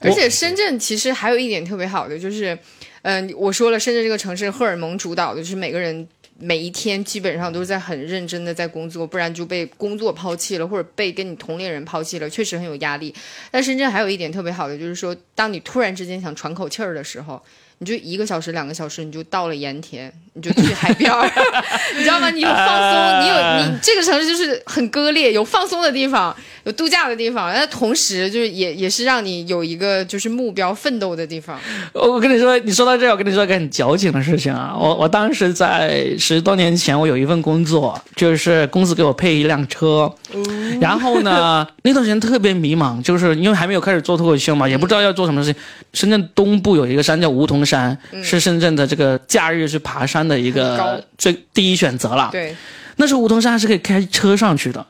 而且深圳其实还有一点特别好的，就是，嗯、我说了，深圳这个城市荷尔蒙主导的，就是每个人每一天基本上都是在很认真的在工作，不然就被工作抛弃了，或者被跟你同龄人抛弃了，确实很有压力。但深圳还有一点特别好的，就是说，当你突然之间想喘口气儿的时候。你就一个小时、两个小时，你就到了盐田，你就去海边儿，*laughs* 你知道吗？你有放松，你有你这个城市就是很割裂，有放松的地方，有度假的地方，但同时就是也也是让你有一个就是目标奋斗的地方。我我跟你说，你说到这，我跟你说一个很矫情的事情啊。我我当时在十多年前，我有一份工作，就是公司给我配一辆车，然后呢，*laughs* 那段时间特别迷茫，就是因为还没有开始做脱口秀嘛，也不知道要做什么事情。深圳东部有一个山叫梧桐山，是深圳的这个假日去爬山的一个最第一选择了。对，那时候梧桐山是可以开车上去的，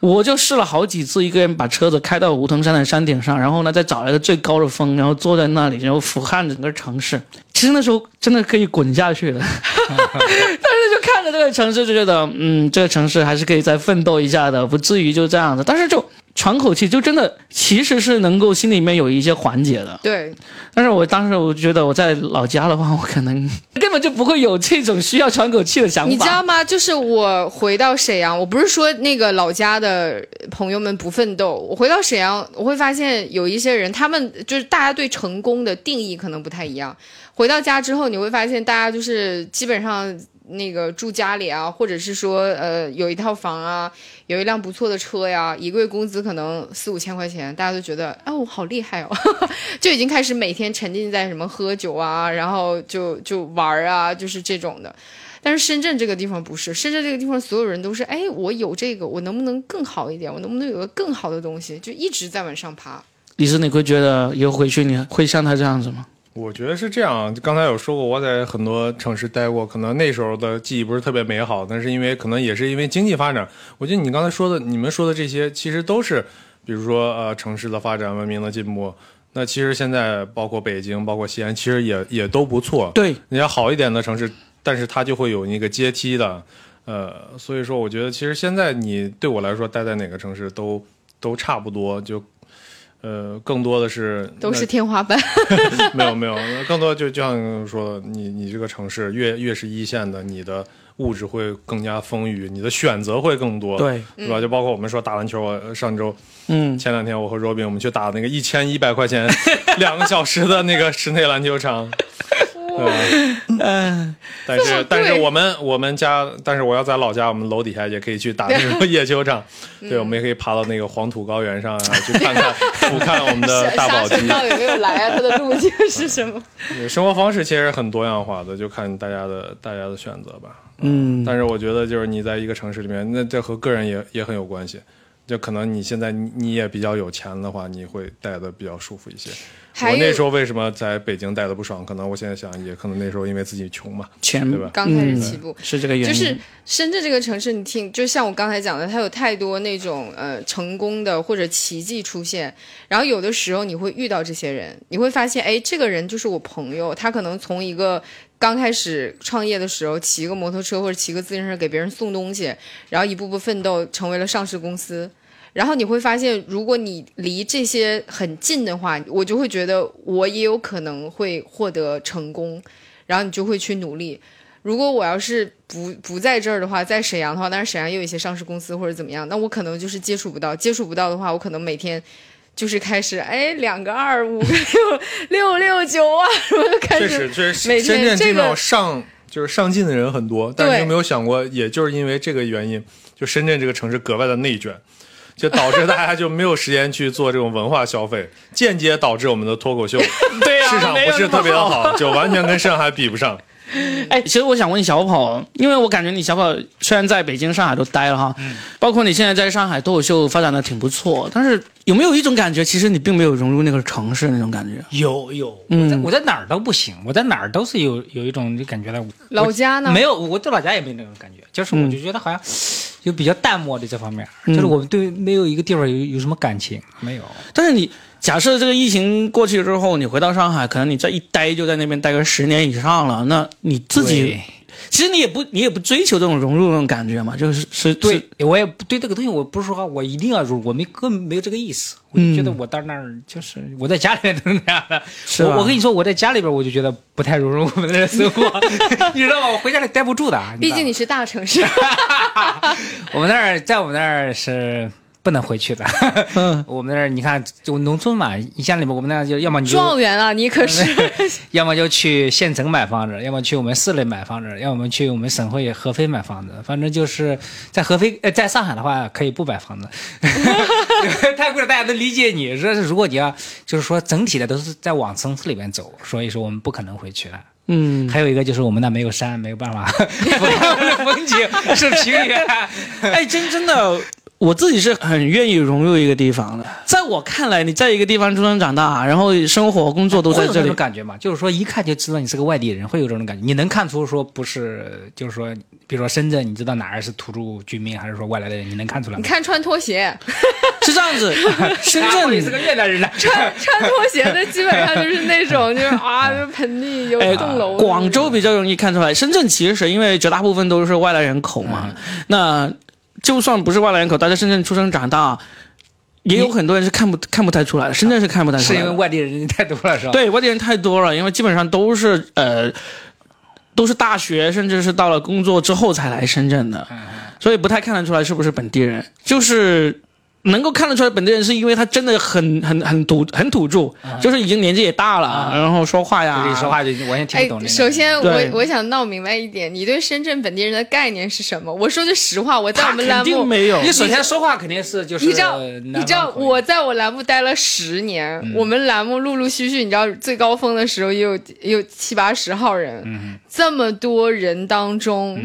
我就试了好几次，一个人把车子开到梧桐山的山顶上，然后呢再找一个最高的峰，然后坐在那里，然后俯瞰整个城市。其实那时候真的可以滚下去的，*laughs* 但是就看着这个城市就觉得，嗯，这个城市还是可以再奋斗一下的，不至于就这样子。但是就喘口气，就真的其实是能够心里面有一些缓解的。对，但是我当时我觉得我在老家的话，我可能 *laughs* 根本就不会有这种需要喘口气的想法。你知道吗？就是我回到沈阳，我不是说那个老家的朋友们不奋斗，我回到沈阳，我会发现有一些人，他们就是大家对成功的定义可能不太一样。回到家之后，你会发现大家就是基本上那个住家里啊，或者是说呃有一套房啊，有一辆不错的车呀，一个月工资可能四五千块钱，大家都觉得哎我好厉害哦，*laughs* 就已经开始每天沉浸在什么喝酒啊，然后就就玩啊，就是这种的。但是深圳这个地方不是，深圳这个地方所有人都是，哎，我有这个，我能不能更好一点？我能不能有个更好的东西？就一直在往上爬。李斯，你会觉得以后回去你会像他这样子吗？我觉得是这样，刚才有说过，我在很多城市待过，可能那时候的记忆不是特别美好，但是因为可能也是因为经济发展。我觉得你刚才说的，你们说的这些，其实都是，比如说呃城市的发展、文明的进步。那其实现在包括北京、包括西安，其实也也都不错。对，你要好一点的城市，但是它就会有那个阶梯的，呃，所以说我觉得其实现在你对我来说待在哪个城市都都差不多，就呃更多的是都是天花板。没 *laughs* 有没有，更多就就像说你你这个城市越越是一线的，你的物质会更加丰裕，你的选择会更多，对，是吧？就包括我们说打篮球，我上周嗯，前两天我和 Robin 我们去打那个一千一百块钱两个小时的那个室内篮球场。嗯，嗯，但是但是我们我们家，但是我要在老家，我们楼底下也可以去打那种 *laughs* *laughs* 野球场。对，我们也可以爬到那个黄土高原上啊，去看看俯瞰我们的大宝鸡有没有来啊？它的路径是什么？*laughs* 生活方式其实很多样化的，就看大家的大家的选择吧。嗯，但是我觉得就是你在一个城市里面，那这和个人也也很有关系。就可能你现在你你也比较有钱的话，你会待的比较舒服一些。我那时候为什么在北京待的不爽？可能我现在想，也可能那时候因为自己穷嘛。钱对吧刚开始起步，嗯是这个原因，就是深圳这个城市，你听，就像我刚才讲的，它有太多那种呃成功的或者奇迹出现，然后有的时候你会遇到这些人，你会发现，哎，这个人就是我朋友，他可能从一个刚开始创业的时候骑个摩托车或者骑个自行车给别人送东西，然后一步步奋斗成为了上市公司。然后你会发现，如果你离这些很近的话，我就会觉得我也有可能会获得成功，然后你就会去努力。如果我要是不不在这儿的话，在沈阳的话，但是沈阳也有一些上市公司或者怎么样，那我可能就是接触不到，接触不到的话，我可能每天就是开始哎两个二五个六六六九啊，什么就开确始实，确实，每天深圳这个上上就是上进的人很多，但是你有没有想过，也就是因为这个原因，就深圳这个城市格外的内卷。就导致大家就没有时间去做这种文化消费，间接导致我们的脱口秀 *laughs* 对啊市场不是特别的好，就完全跟上海比不上。*laughs* 哎，其实我想问小跑，因为我感觉你小跑虽然在北京、上海都待了哈，包括你现在在上海脱口秀发展的挺不错，但是有没有一种感觉，其实你并没有融入那个城市那种感觉？有有，嗯我在我在哪儿都不行，我在哪儿都是有有一种就感觉的。老家呢？没有，我对老家也没那种感觉，就是我就觉得好像就比较淡漠的这方面，嗯就是我对没有一个地方有有什么感情，没有。但是你假设这个疫情过去之后，你回到上海，可能你这一待就在那边待个十年以上了，那你自己对其实你也不你也不追求这种融入那种感觉嘛，就是是对是，我也不对这个东西，我不是说我一定要入，我没根本没有这个意思。我就觉得嗯我到那儿就是我在家里面都是那样的。我我跟你说，我在家里边我就觉得不太融入我们的生活，*laughs* 你知道吗？我回家里待不住的。毕竟你是大城市，*laughs* 我们那儿在我们那儿是。不能回去的，嗯我们那儿你看，就农村嘛，你乡里面我们那儿就要么你就状元啊，你可是要么就去县城买房子，要么去我们市里买房子，要么去我们省会合肥买房子。反正就是在合肥，呃，在上海的话可以不买房子，太贵了，大家都理解你。说是如果你要就是说整体的都是在往城市里面走，所以说我们不可能回去了。嗯，还有一个就是我们那没有山，没有办法俯瞰我们的风景是平原。哎，真真的，我自己是很愿意融入一个地方的。在我看来，你在一个地方出生长大，然后生活工作都在这里感觉嘛，就是说一看就知道你是个外地人，会有这种感觉。你能看出说不是，就是说，比如说深圳，你知道哪儿是土著居民，还是说外来的人，你能看出来吗？你看穿拖鞋，*laughs* 是这样子。*laughs* 深圳你是个，越南人了，穿穿拖鞋的基本上就是那种，就是啊，就盆地有 *laughs* 哎一栋楼。广州比较容易看出来，深圳其实因为绝大部分都是外来人口嘛，那就算不是外来人口，大家深圳出生长大，也有很多人是看不看不太出来的。深圳是看不太出来是因，为外地人太多了，是吧？，对外地人太多了，因为基本上都是呃。都是大学，甚至是到了工作之后才来深圳的，所以不太看得出来是不是本地人。就是能够看得出来本地人，是因为他真的很很很土很土著，就是已经年纪也大了，然后说话呀，说话就完全听哎不懂那，个。首先我我想闹明白一点，你对深圳本地人的概念是什么？我说句实话，我在我们栏目，定没有。你首先说话肯定是就是你知道，你知道我在我栏目待了十年，我们栏目陆陆续续，你知道最高峰的时候也有也有七八十号人，这么多人当中。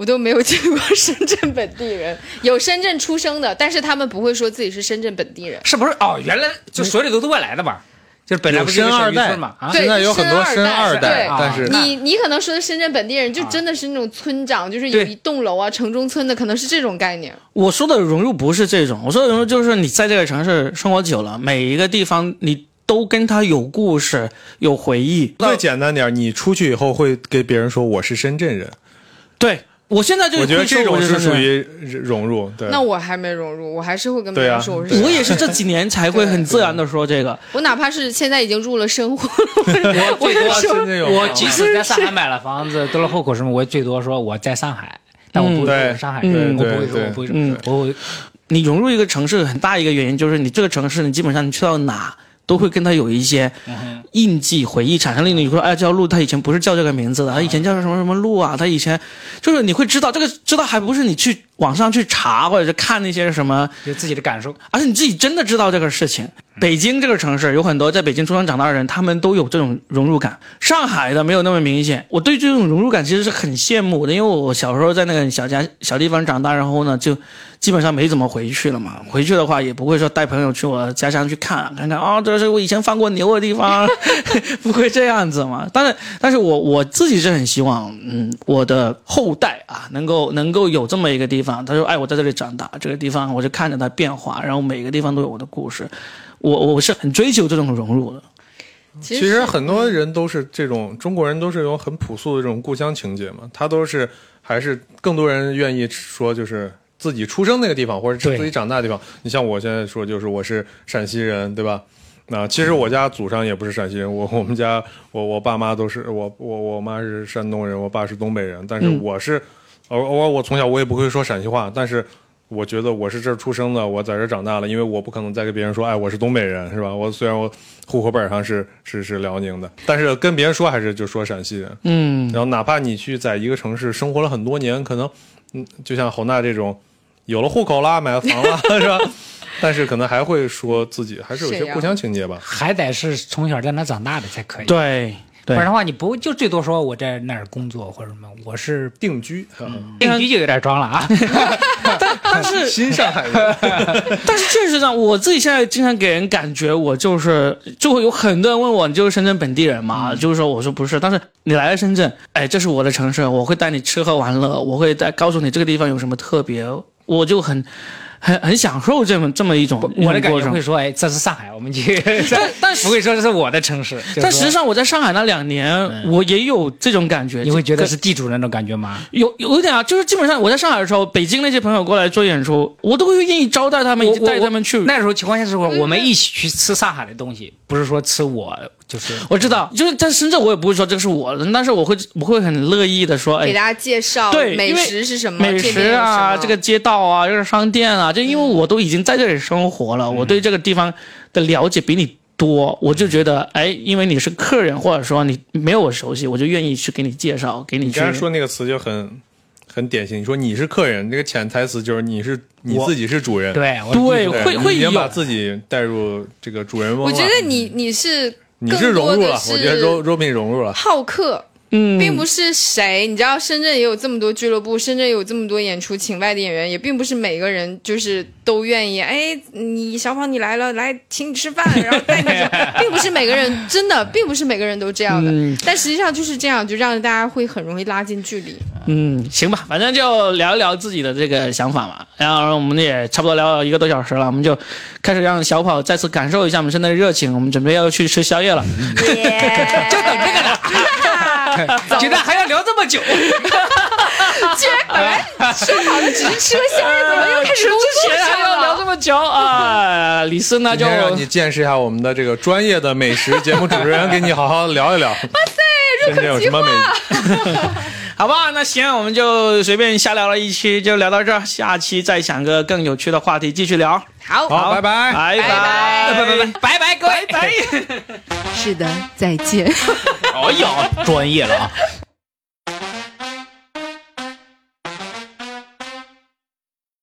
我都没有见过深圳本地人，*laughs* 有深圳出生的，但是他们不会说自己是深圳本地人。是不是？哦，原来就所有的都是外来的吧？就是本来不是深二代嘛？啊，对现在有很多深二对代，啊但是你你可能说的深圳本地人，就真的是那种村长，就是有一栋楼啊，城中村的，可能是这种概念。我说的融入不是这种，我说的融入就是你在这个城市生活久了，每一个地方你都跟他有故事、有回忆。再简单点，你出去以后会给别人说我是深圳人，对我现在就我觉得这种是属于融入。对，那我还没融入，我还是会跟别人说我是啊我也是这几年才会很自然的说这个。我哪怕是现在已经入了生活，我最多啊真的有我即使在上海买了房子，得了户口什么，我最多说我在上海，但我不会说上海嗯人，我不会说我不会说嗯，我会你融入一个城市很大一个原因就是你这个城市，你基本上你去到哪都会跟他有一些印记、回忆产生。令你说，哎，这条路他以前不是叫这个名字的，他以前叫什么什么路啊？他以前就是你会知道这个，知道还不是你去网上去查或者是看那些什么，有自己的感受。而是你自己真的知道这个事情。北京这个城市有很多在北京出生长大的人，他们都有这种融入感。上海的没有那么明显。我对这种融入感其实是很羡慕的，因为我小时候在那个小家小地方长大，然后呢就基本上没怎么回去了嘛。回去的话也不会说带朋友去我家乡去看看看啊、这是我以前放过牛的地方，*laughs* 不会这样子嘛。但是，但是我我自己是很希望，嗯，我的后代啊能够能够有这么一个地方。他说，哎，我在这里长大，这个地方我就看着它变化，然后每个地方都有我的故事。我我是很追求这种融入的。其其实很多人都是这种中国人都是有很朴素的这种故乡情节嘛，他都是还是更多人愿意说就是自己出生那个地方或者是自己长大的地方。你像我现在说就是我是陕西人，对吧？那其实我家祖上也不是陕西人，我 *laughs* 我们家我我爸妈都是我我我妈是山东人，我爸是东北人，但是嗯我是偶偶尔我从小我也不会说陕西话，但是。我觉得我是这儿出生的，我在这儿长大了，因为我不可能再跟别人说，哎，我是东北人，是吧？我虽然我户口本上是是是辽宁的，但是跟别人说还是就说陕西人。嗯，然后哪怕你去在一个城市生活了很多年，可能嗯，就像侯娜这种，有了户口啦，买了房啦，*laughs* 是吧？但是可能还会说自己还是有些故乡情节吧。还得是从小在那长大的才可以。对对不然的话，你不就最多说我在那儿工作或者什么，我是定居，定居就有点装了啊。*laughs* 但是新上海人，*laughs* 但是确实上，我自己现在经常给人感觉，我就是就会有很多人问我，你就是深圳本地人嘛？就是说，我说不是，但是你来了深圳，哎，这是我的城市，我会带你吃喝玩乐，我会带告诉你这个地方有什么特别，我就很很很享受这么这么一种我的感觉会说，哎，这是上海，我们去。*laughs* 但但 *laughs* 不会说这是我的城市。但实际上我在上海那两年，我也有这种感觉，你会觉得就是地主那种感觉吗？有有点啊，就是基本上我在上海的时候，北京那些朋友过来做演出，我都会愿意招待他们，带他们去。那时候情况下是说，我们一起去吃上海的东西，不是说吃我就是我知道，就是在深圳，我也不会说这个是我的，但是我会我会很乐意的说，哎，给大家介绍美对美食是什么，美食啊，这个街道啊，这个商店啊，就因为我都已经在这里生活了，我对这个地方的了解比你多，我就觉得，哎，因为你是客人，或者说你没有我熟悉，我就愿意去给你介绍，给你去你刚才说那个词就很很典型，你说你是客人，这个潜台词就是你是你自己是主人，对我对对会会已经把自己带入这个主人翁。我觉得你你是你是融入了，我觉得 Robin 融入了。好客，嗯，并不是谁，你知道深圳也有这么多俱乐部，深圳有这么多演出，请外的演员，也并不是每个人就是都愿意。哎，你小跑你来了，来请你吃饭，然后带你去，*laughs* 并不是每个人真的，并不是每个人都这样的。嗯但实际上就是这样，就让大家会很容易拉近距离。嗯，行吧，反正就聊一聊自己的这个想法嘛。然后我们也差不多聊了一个多小时了，我们就开始让小跑再次感受一下我们现在的热情。我们准备要去吃宵夜了。*laughs* 就等这个呢，*laughs* 觉得还要聊这么久，*laughs* 居然本来说好的只是吃个宵夜，怎么又开始工之作前还要？聊这么久啊？李斯呢就今天让你见识一下我们的这个专业的美食节目主持人，给你好好聊一聊。哇塞，深圳有什么美？*laughs* 好吧，那行，我们就随便瞎聊了一期，就聊到这儿，下期再想个更有趣的话题继续聊。好，好，拜拜，拜拜，拜拜，拜拜，拜拜，拜拜。*laughs* 是的，再见。*laughs* 哎呀，专业了啊。